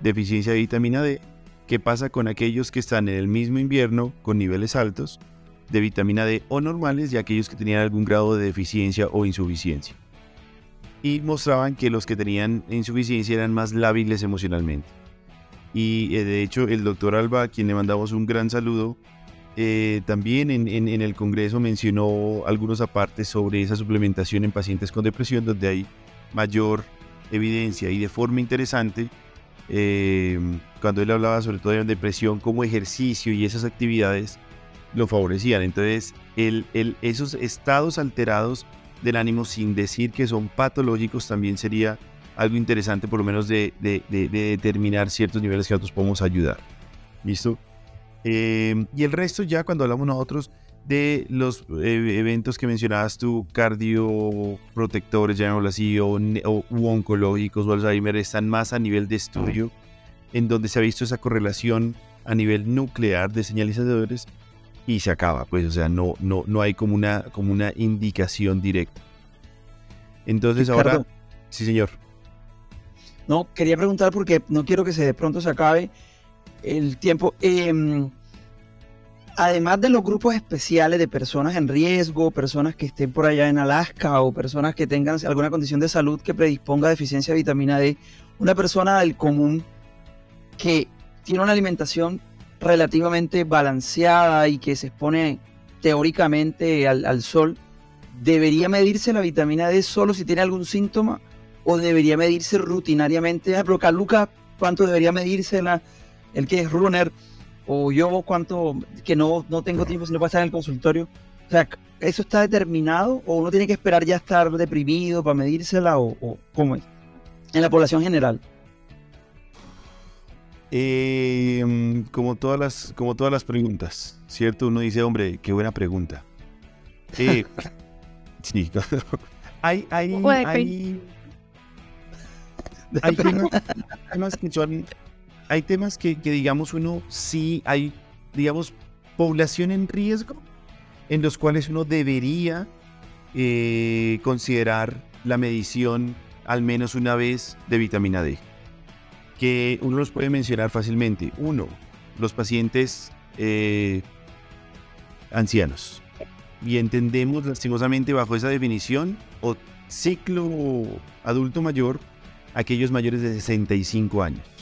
deficiencia de vitamina D, qué pasa con aquellos que están en el mismo invierno con niveles altos de vitamina D o normales y aquellos que tenían algún grado de deficiencia o insuficiencia. Y mostraban que los que tenían insuficiencia eran más lábiles emocionalmente. Y eh, de hecho el doctor Alba, a quien le mandamos un gran saludo, eh, también en, el Congreso mencionó algunos apartes sobre esa suplementación en pacientes con depresión, donde hay mayor evidencia y de forma interesante, eh, cuando él hablaba sobre todo de depresión como ejercicio y esas actividades lo favorecían. Entonces, esos estados alterados del ánimo, sin decir que son patológicos, también sería algo interesante, por lo menos de- de determinar ciertos niveles que nosotros podemos ayudar. ¿Listo? Eh, y el resto ya cuando hablamos nosotros de los eh, eventos que mencionabas tú, cardioprotectores, llamémoslo así, o, o- u oncológicos o Alzheimer, están más a nivel de estudio, en donde se ha visto esa correlación a nivel nuclear de señalizadores y se acaba, pues, o sea, no, no, no hay como una, como una indicación directa. Entonces ahora, sí señor, No, quería preguntar porque no quiero que se de pronto se acabe el tiempo. Em, además de los grupos especiales de personas en riesgo, personas que estén por allá en Alaska o personas que tengan alguna condición de salud que predisponga a deficiencia de vitamina D, una persona del común que tiene una alimentación relativamente balanceada y que se expone teóricamente al, al sol, ¿debería medirse la vitamina D solo si tiene algún síntoma o debería medirse rutinariamente? Por ejemplo, Caluca, ¿cuánto debería medirse la, el que es runner? O yo, ¿cuánto? Que no, no tengo tiempo si no puedo estar en el consultorio. O sea, ¿eso está determinado o uno tiene que esperar ya estar deprimido para medírsela o, o cómo es? En la población general. Eh, como, todas las, como todas las preguntas, ¿cierto? Uno dice, hombre, qué buena pregunta. Eh, sí, hay, hay, hay, hay temas, temas que son, hay temas que, que, digamos uno sí hay, digamos, población en riesgo en los cuales uno debería eh, considerar la medición al menos una vez de vitamina D que uno los puede mencionar fácilmente. Uno, los pacientes eh, ancianos. Y entendemos lastimosamente bajo esa definición o ciclo adulto mayor aquellos mayores de 65 años.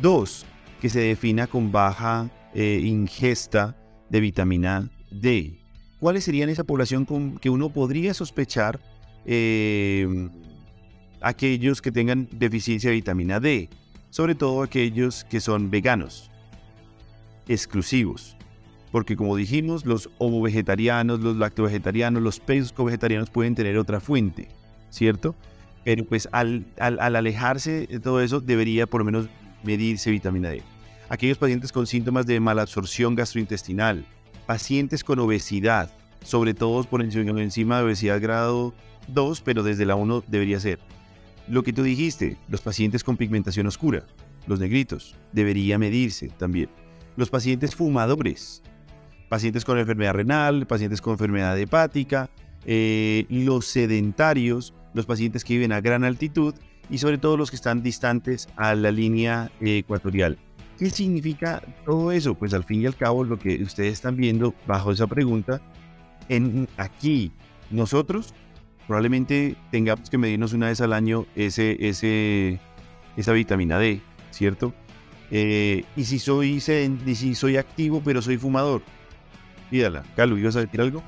Dos, que se defina con baja eh, ingesta de vitamina D. ¿Cuáles serían esa población con que uno podría sospechar eh, aquellos que tengan deficiencia de vitamina D, sobre todo aquellos que son veganos, exclusivos. Porque como dijimos, los ovo-vegetarianos, los lacto-vegetarianos, los pesco-vegetarianos pueden tener otra fuente, ¿cierto? Pero pues al, al, al alejarse de todo eso, debería por lo menos medirse vitamina D. Aquellos pacientes con síntomas de malabsorción gastrointestinal, pacientes con obesidad, sobre todo por encima de obesidad grado 2, pero desde la 1 debería ser. Lo que tú dijiste, los pacientes con pigmentación oscura, los negritos, debería medirse también. Los pacientes fumadores, pacientes con enfermedad renal, pacientes con enfermedad hepática, eh, los sedentarios, los pacientes que viven a gran altitud y sobre todo los que están distantes a la línea ecuatorial. ¿Qué significa todo eso? Pues al fin y al cabo lo que ustedes están viendo bajo esa pregunta, en, aquí nosotros probablemente tengamos que medirnos una vez al año ese, esa vitamina D, ¿cierto? Eh, y, si soy, si soy activo pero soy fumador, pídala. Carlos, ¿ibas a decir algo?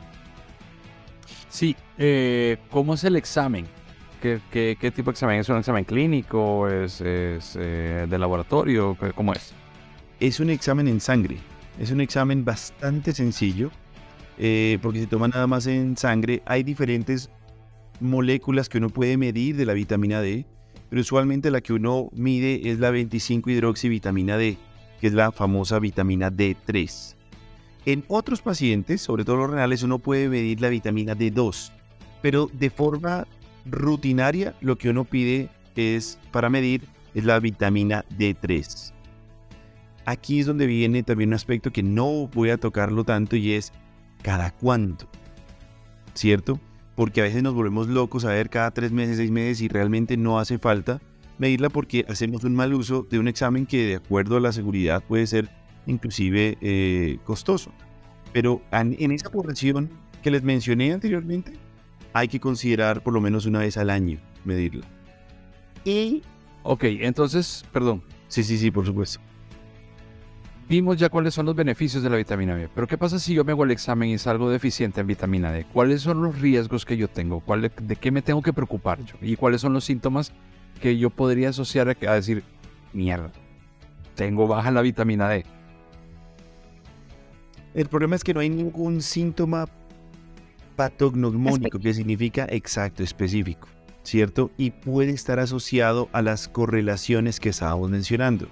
Sí, eh, ¿cómo es el examen? ¿Qué, tipo de examen? ¿Es un examen clínico? ¿Es, eh, de laboratorio? ¿Cómo es? Es un examen en sangre. Es un examen bastante sencillo, eh, porque se toma nada más en sangre. Hay diferentes moléculas que uno puede medir de la vitamina D, pero usualmente la que uno mide es la 25 hidroxivitamina D, que es la famosa vitamina D3. En otros pacientes, sobre todo los renales, uno puede medir la vitamina D2, pero de forma rutinaria lo que uno pide es para medir es la vitamina D3. Aquí es donde viene también un aspecto que no voy a tocarlo tanto y es cada cuánto, ¿cierto? Porque a veces nos volvemos locos a ver cada tres meses, seis meses y realmente no hace falta medirla porque hacemos un mal uso de un examen que de acuerdo a la seguridad puede ser inclusive eh, costoso. Pero en esa población que les mencioné anteriormente, hay que considerar por lo menos una vez al año medirla. Y... Ok, entonces, perdón. Sí, sí, sí, por supuesto. Vimos ya cuáles son los beneficios de la vitamina B, pero ¿qué pasa si yo me hago el examen y salgo deficiente en vitamina D? ¿Cuáles son los riesgos que yo tengo? ¿Cuál, ¿De qué me tengo que preocupar yo? ¿Y cuáles son los síntomas que yo podría asociar a, a decir, mierda, tengo baja la vitamina D? El problema es que no hay ningún síntoma patognomónico, que significa exacto, específico, ¿cierto? Y puede estar asociado a las correlaciones que estábamos mencionando.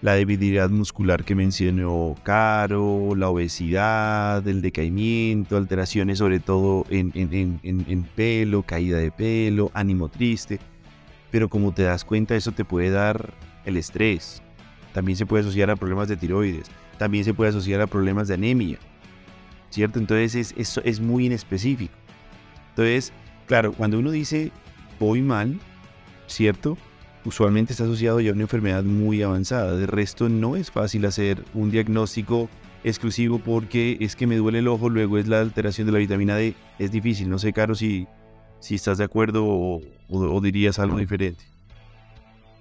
La debilidad muscular que mencionó Caro, la obesidad, el decaimiento, alteraciones sobre todo en, en pelo, caída de pelo, ánimo triste. Pero como te das cuenta, eso te puede dar el estrés. También se puede asociar a problemas de tiroides también se puede asociar a problemas de anemia, ¿cierto? Entonces es, es, muy inespecífico. Entonces, claro, cuando uno dice voy mal, ¿cierto? Usualmente está asociado ya a una enfermedad muy avanzada. De resto, no es fácil hacer un diagnóstico exclusivo porque es que me duele el ojo, luego es la alteración de la vitamina D. Es difícil, no sé, Caro, si, si estás de acuerdo o dirías algo diferente.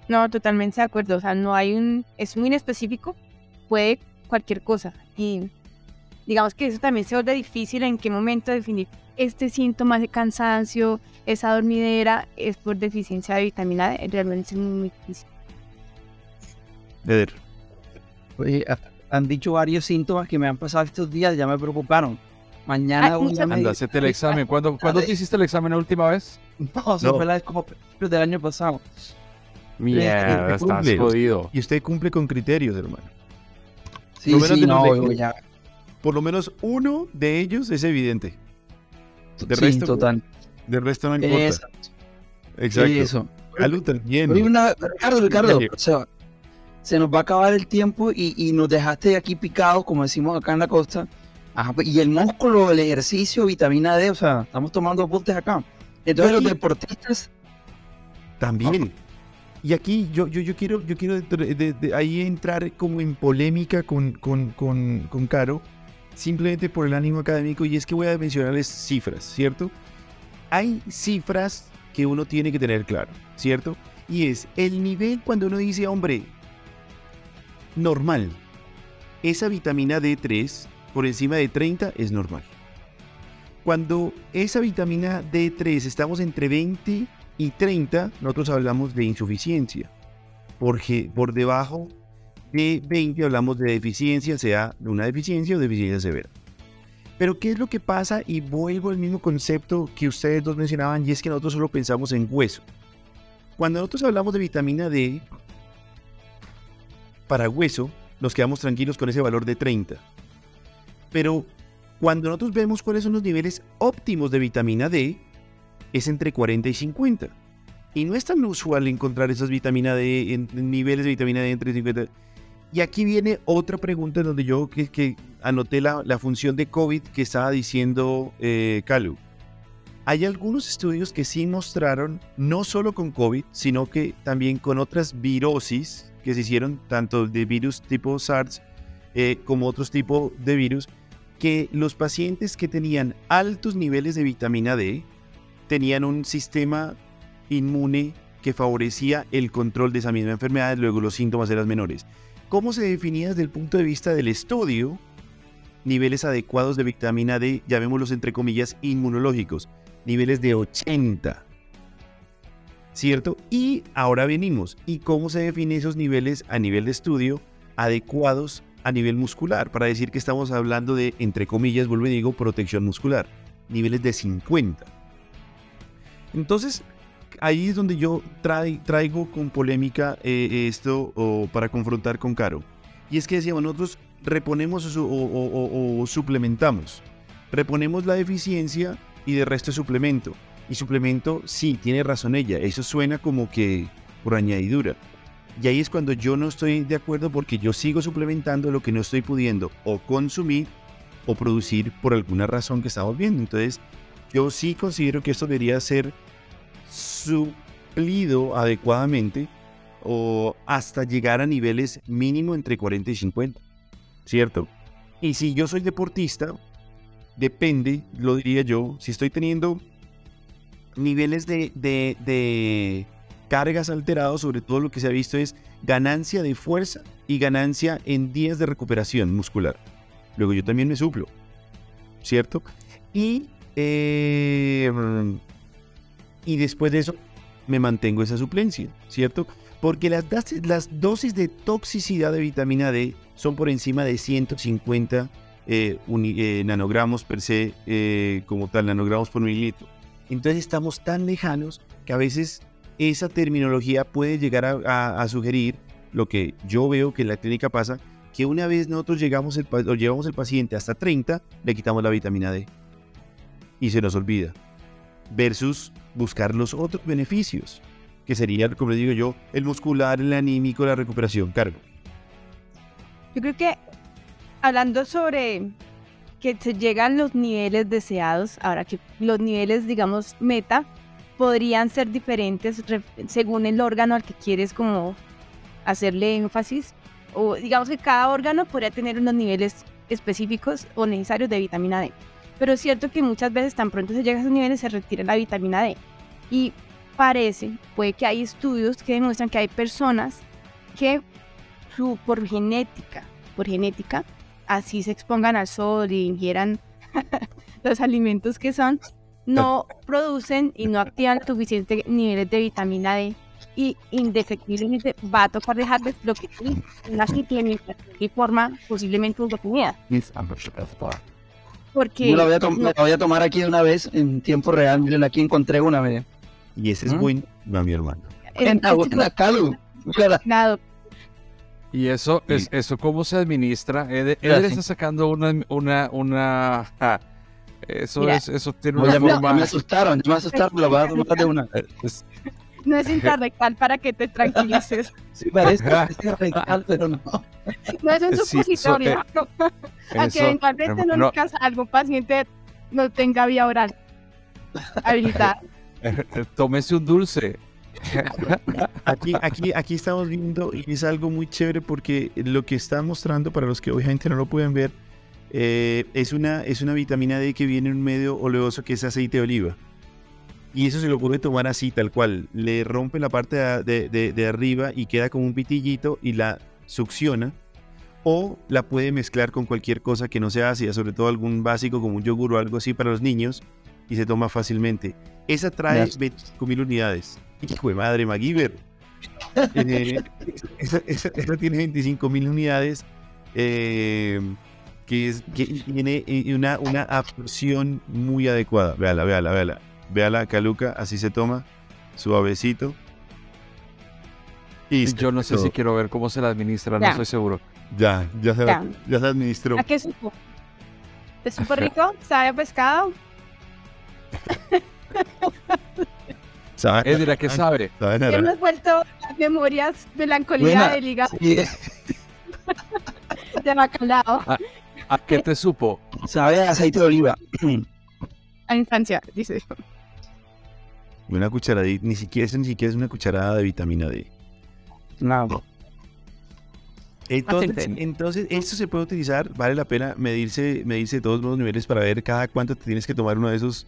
No, totalmente de acuerdo. O sea, no hay un. Es muy inespecífico. Puede cualquier cosa. Y digamos que eso también se vuelve difícil en qué momento definir este síntoma de cansancio, esa dormidera, es por deficiencia de vitamina D. Realmente es muy difícil. Eder. Oye, han dicho varios síntomas que me han pasado estos días, ya me preocaron. Mañana voy a Anda, hacete el examen. ¿Cuándo, ¿cuándo te hiciste el examen la última vez? No, se fue la como del año pasado. Mierda, estás jodido. Y usted cumple con criterios, hermano. Sí, sí, no, ya. Por lo menos uno de ellos es evidente. De sí, resto, total. De resto no importa. Exacto. Exacto. Eso. Salud también. Una, Ricardo, Ricardo, o sea, se nos va a acabar el tiempo y, y, nos dejaste aquí picados, como decimos acá en la costa. Ajá, y el músculo, el ejercicio, vitamina D, o sea, estamos tomando apuntes acá. Entonces los deportistas... También. Y aquí yo, yo, yo quiero, yo quiero de, ahí entrar como en polémica con, con, con, con Caro, simplemente por el ánimo académico, y es que voy a mencionarles cifras, ¿cierto? Hay cifras que uno tiene que tener claro, ¿cierto? Y es el nivel cuando uno dice, hombre, normal. Esa vitamina D3 por encima de 30 es normal. Cuando esa vitamina D3 estamos entre 20 y 30 nosotros hablamos de insuficiencia, porque por debajo de 20 hablamos de deficiencia, sea de una deficiencia o deficiencia severa. Pero ¿qué es lo que pasa? Y vuelvo al mismo concepto que ustedes dos mencionaban, y es que nosotros solo pensamos en hueso. Cuando nosotros hablamos de vitamina D, para hueso, nos quedamos tranquilos con ese valor de 30. Pero cuando nosotros vemos cuáles son los niveles óptimos de vitamina D, es entre 40 y 50. Y no es tan usual encontrar esas vitaminas D, en, niveles de vitamina D entre 50. Y aquí viene otra pregunta en donde yo que, que anoté la, función de COVID que estaba diciendo eh, Calu. Hay algunos estudios que sí mostraron, no solo con COVID, sino que también con otras virosis que se hicieron, tanto de virus tipo SARS eh, como otros tipos de virus, que los pacientes que tenían altos niveles de vitamina D, tenían un sistema inmune que favorecía el control de esa misma enfermedad, luego los síntomas eran menores. ¿Cómo se definía desde el punto de vista del estudio? Niveles adecuados de vitamina D, llamémoslos entre comillas, inmunológicos, niveles de 80. ¿Cierto? Y ahora venimos. ¿Y cómo se definen esos niveles a nivel de estudio adecuados a nivel muscular, para decir que estamos hablando de, entre comillas, vuelvo y digo, protección muscular, niveles de 50. Entonces, ahí es donde yo traigo con polémica eh, esto para confrontar con Caro. Y es que decíamos, nosotros reponemos o, suplementamos. Reponemos la deficiencia y de resto suplemento. Y suplemento, sí, tiene razón ella. Eso suena como que por añadidura. Y ahí es cuando yo no estoy de acuerdo porque yo sigo suplementando lo que no estoy pudiendo o consumir o producir por alguna razón que estamos viendo. Entonces, yo sí considero que esto debería ser suplido adecuadamente o hasta llegar a niveles mínimo entre 40 y 50. ¿Cierto? Y si yo soy deportista, depende, lo diría yo, si estoy teniendo niveles de, de, cargas alterados, sobre todo lo que se ha visto es ganancia de fuerza y ganancia en días de recuperación muscular. Luego yo también me suplo, ¿cierto? Y eh, y después de eso me mantengo esa suplencia, ¿cierto? Porque las, dosis de toxicidad de vitamina D son por encima de 150 eh, eh, nanogramos per se, eh, como tal, nanogramos por mililitro. Entonces estamos tan lejanos que a veces esa terminología puede llegar a, sugerir lo que yo veo que en la clínica pasa, que una vez nosotros llegamos el, o llevamos el paciente hasta 30, le quitamos la vitamina D. Y se nos olvida. Versus buscar los otros beneficios, que sería, como les digo yo, el muscular, el anímico, la recuperación. Cargo. Yo creo que hablando sobre que se llegan los niveles deseados, ahora que los niveles, digamos, meta, podrían ser diferentes según el órgano al que quieres como hacerle énfasis, o digamos que cada órgano podría tener unos niveles específicos o necesarios de vitamina D. Pero es cierto que muchas veces tan pronto se llega a esos niveles se retira la vitamina D. Y parece, puede que hay estudios que demuestran que hay personas que su, por genética, por genética, así se expongan al sol y ingieran los alimentos que son, no producen y no activan suficientes niveles de vitamina D y indefectiblemente va a tocar dejarles lo que así tiene y forma posiblemente una comida. Porque la voy, a tomar aquí de una vez en tiempo real. Miren, aquí encontré una vez. Y ese es ¿Mm? buen, no, mi hermano. En la calu. Y eso, es, eso cómo se administra. Eder, está sacando una, una, una, eso es, eso tiene una forma. Me, asustaron, me asustaron, lo voy a tomar de una. No es intrarrectal para que te tranquilices. Sí, parece, parece rectal, pero no. No es un supositorio. Sí, eh, Aunque eventualmente no, no algún paciente no tenga vía oral habilitada. Tómese un dulce. Aquí, aquí, aquí estamos viendo y es algo muy chévere porque lo que está mostrando, para los que obviamente no lo pueden ver, eh, es, una, es una vitamina D que viene en un medio oleoso que es aceite de oliva. Y eso se lo puede tomar así, tal cual. Le rompe la parte de, arriba y queda como un pitillito y la succiona. O la puede mezclar con cualquier cosa que no sea ácida, sobre todo algún básico como un yogur o algo así para los niños y se toma fácilmente. Esa trae 25.000 unidades. Hijo de madre, MacGyver. Eh, esa, tiene 25.000 unidades. Eh, que, es, que tiene eh, una, una absorción muy adecuada. Véala, véala, véala. Véala, Caluca, así se toma, suavecito. Y yo no sé si quiero ver cómo se la administra, no estoy seguro. Ya, ya se, ya. ya se administró. ¿A qué supo? ¿Te supo rico? ¿Sabe a pescado? ¿Sabe? Es de qué sabe. ¿Sabe Hemos vuelto las memorias melancolía de liga. de bacalao. ¿A, ¿A, qué te supo? Sabe a aceite de oliva. A infancia, dice. Una cucharadita, ni siquiera, ni siquiera es una cucharada de vitamina D. No. Entonces, entonces, esto se puede utilizar, vale la pena medirse, medirse todos los niveles para ver cada cuánto te tienes que tomar uno de esos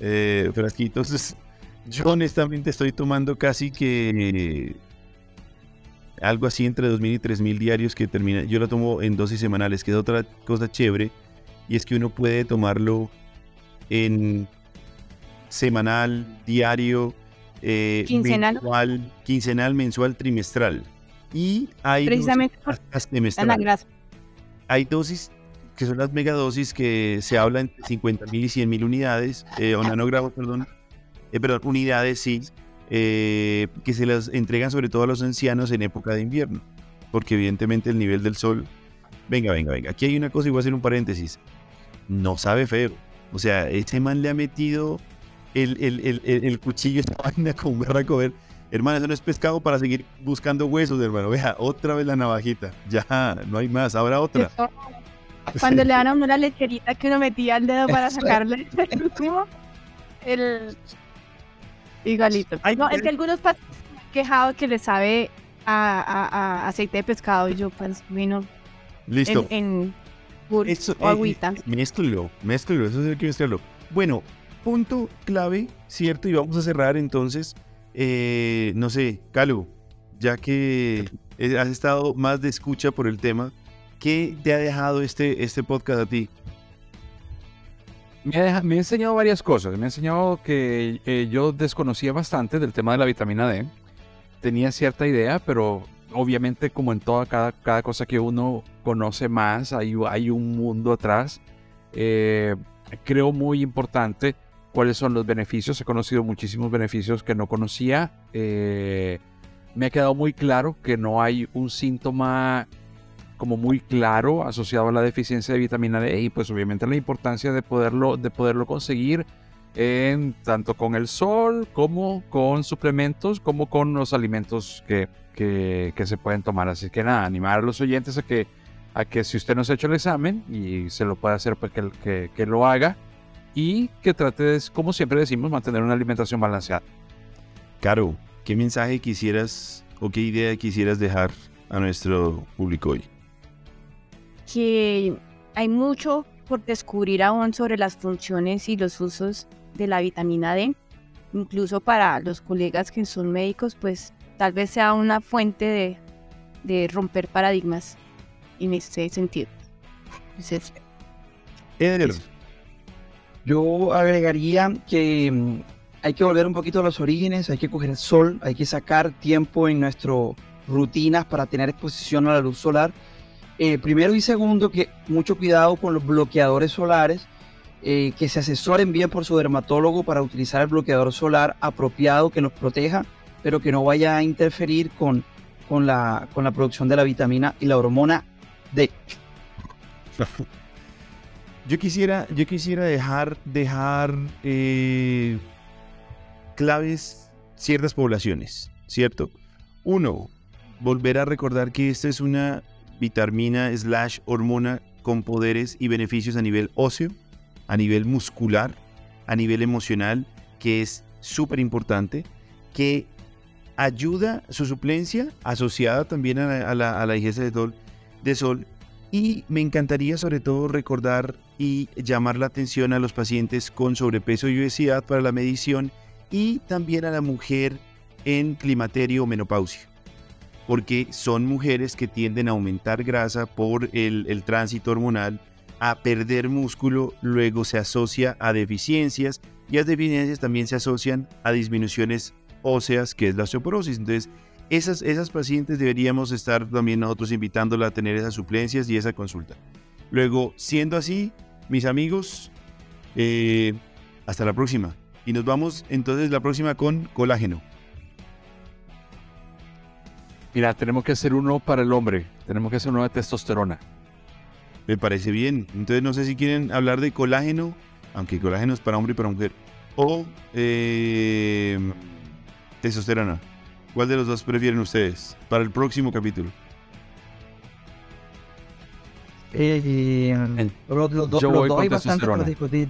eh, frasquitos. Yo honestamente estoy tomando casi que algo así entre 2.000 y 3.000 diarios que termina. Yo lo tomo en dosis semanales, que es otra cosa chévere. Y es que uno puede tomarlo en semanal, diario, eh, quincenal. Mensual, quincenal, mensual, trimestral. Y hay precisamente por la grasa. hay dosis que son las megadosis que se habla entre 50.000 y 100.000 unidades, eh, o nanogramos, perdón, eh, perdón, unidades, sí, eh, que se las entregan sobre todo a los ancianos en época de invierno, porque evidentemente el nivel del sol... Venga, venga, venga. Aquí hay una cosa y voy a hacer un paréntesis. No sabe feo. O sea, ese man le ha metido el, el, el, el cuchillo, esta vaina con un berraco ver. Hermano, eso no es pescado para seguir buscando huesos, hermano. Vea, otra vez la navajita. Ya, no hay más. Ahora otra. Cuando le dan a uno la lecherita que uno metía el dedo para sacarle el último, el igualito. No, es eh. que algunos pacientes me han quejado que le sabe a, a- a aceite de pescado y yo pues vino Listo. en, en Eso, o eh, agüita. Mézclelo, mézclelo, eso es el que mezclarlo. Bueno, punto clave, ¿cierto? Y vamos a cerrar entonces. eh, no sé, Calu, ya que eh, has estado más de escucha por el tema, ¿qué te ha dejado este, este podcast a ti? Me ha, deja- me ha enseñado varias cosas. Me ha enseñado que eh, yo desconocía bastante del tema de la vitamina D. Tenía cierta idea, pero obviamente como en toda cada, cada cosa que uno conoce más, hay, hay un mundo atrás. Eh, creo muy importante cuáles son los beneficios. He conocido muchísimos beneficios que no conocía. Eh, me ha quedado muy claro que no hay un síntoma como muy claro asociado a la deficiencia de vitamina D y pues obviamente la importancia de poderlo, de poderlo conseguir en, tanto con el sol como con suplementos como con los alimentos que, que, que se pueden tomar. Así que nada, animar a los oyentes a que, a que si usted no se ha hecho el examen y se lo puede hacer, pues que, que, lo haga y que trate de, como siempre decimos, mantener una alimentación balanceada. Caro, ¿qué mensaje quisieras o qué idea quisieras dejar a nuestro público hoy? que hay mucho por descubrir aún sobre las funciones y los usos de la vitamina D. Incluso para los colegas que son médicos, pues tal vez sea una fuente de, de romper paradigmas en este sentido. Entonces, Eder, Yo agregaría que mm, hay que volver un poquito a los orígenes, hay que coger el sol, hay que sacar tiempo en nuestras rutinas para tener exposición a la luz solar. Eh, primero y segundo, que mucho cuidado con los bloqueadores solares, eh, que se asesoren bien por su dermatólogo para utilizar el bloqueador solar apropiado que nos proteja, pero que no vaya a interferir con, con, la, con la producción de la vitamina y la hormona D. Yo quisiera, yo quisiera dejar, dejar eh, claves ciertas poblaciones, ¿cierto? Uno, volver a recordar que esta es una vitamina slash hormona con poderes y beneficios a nivel óseo, a nivel muscular, a nivel emocional, que es súper importante, que ayuda su suplencia asociada también a la, a la, de sol, de sol y me encantaría sobre todo recordar y llamar la atención a los pacientes con sobrepeso y obesidad para la medición y también a la mujer en climaterio o menopausia. Porque son mujeres que tienden a aumentar grasa por el, tránsito hormonal, a perder músculo, luego se asocia a deficiencias y las deficiencias también se asocian a disminuciones óseas, que es la osteoporosis. Entonces, esas, esas pacientes deberíamos estar también nosotros invitándola a tener esas suplencias y esa consulta. Luego, siendo así, mis amigos, eh, hasta la próxima. Y nos vamos entonces la próxima con colágeno. Mira, tenemos que hacer uno para el hombre, tenemos que hacer uno de testosterona. Me parece bien. Entonces no sé si quieren hablar de colágeno, aunque colágeno es para hombre y para mujer, o eh, testosterona. ¿Cuál de los dos prefieren ustedes para el próximo capítulo? Eh, los, los dos- yo voy dos hay bastante para discutir.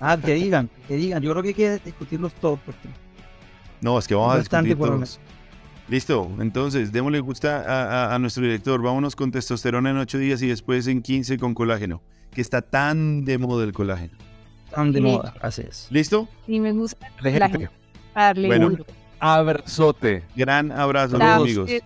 Ah, que digan, que digan. Yo creo que hay que discutirlos todos. Porque... No, es que vamos a Bastante discutir todos. Listo, entonces démosle gusta a, a- a nuestro director. Vámonos con testosterona en 8 días y después en 15 con colágeno, que está tan de moda el colágeno. Están de Sí. moda. Así es. ¿Listo? sí me gusta para darle Bueno. Abrazote. Gran abrazo, amigos. Eh,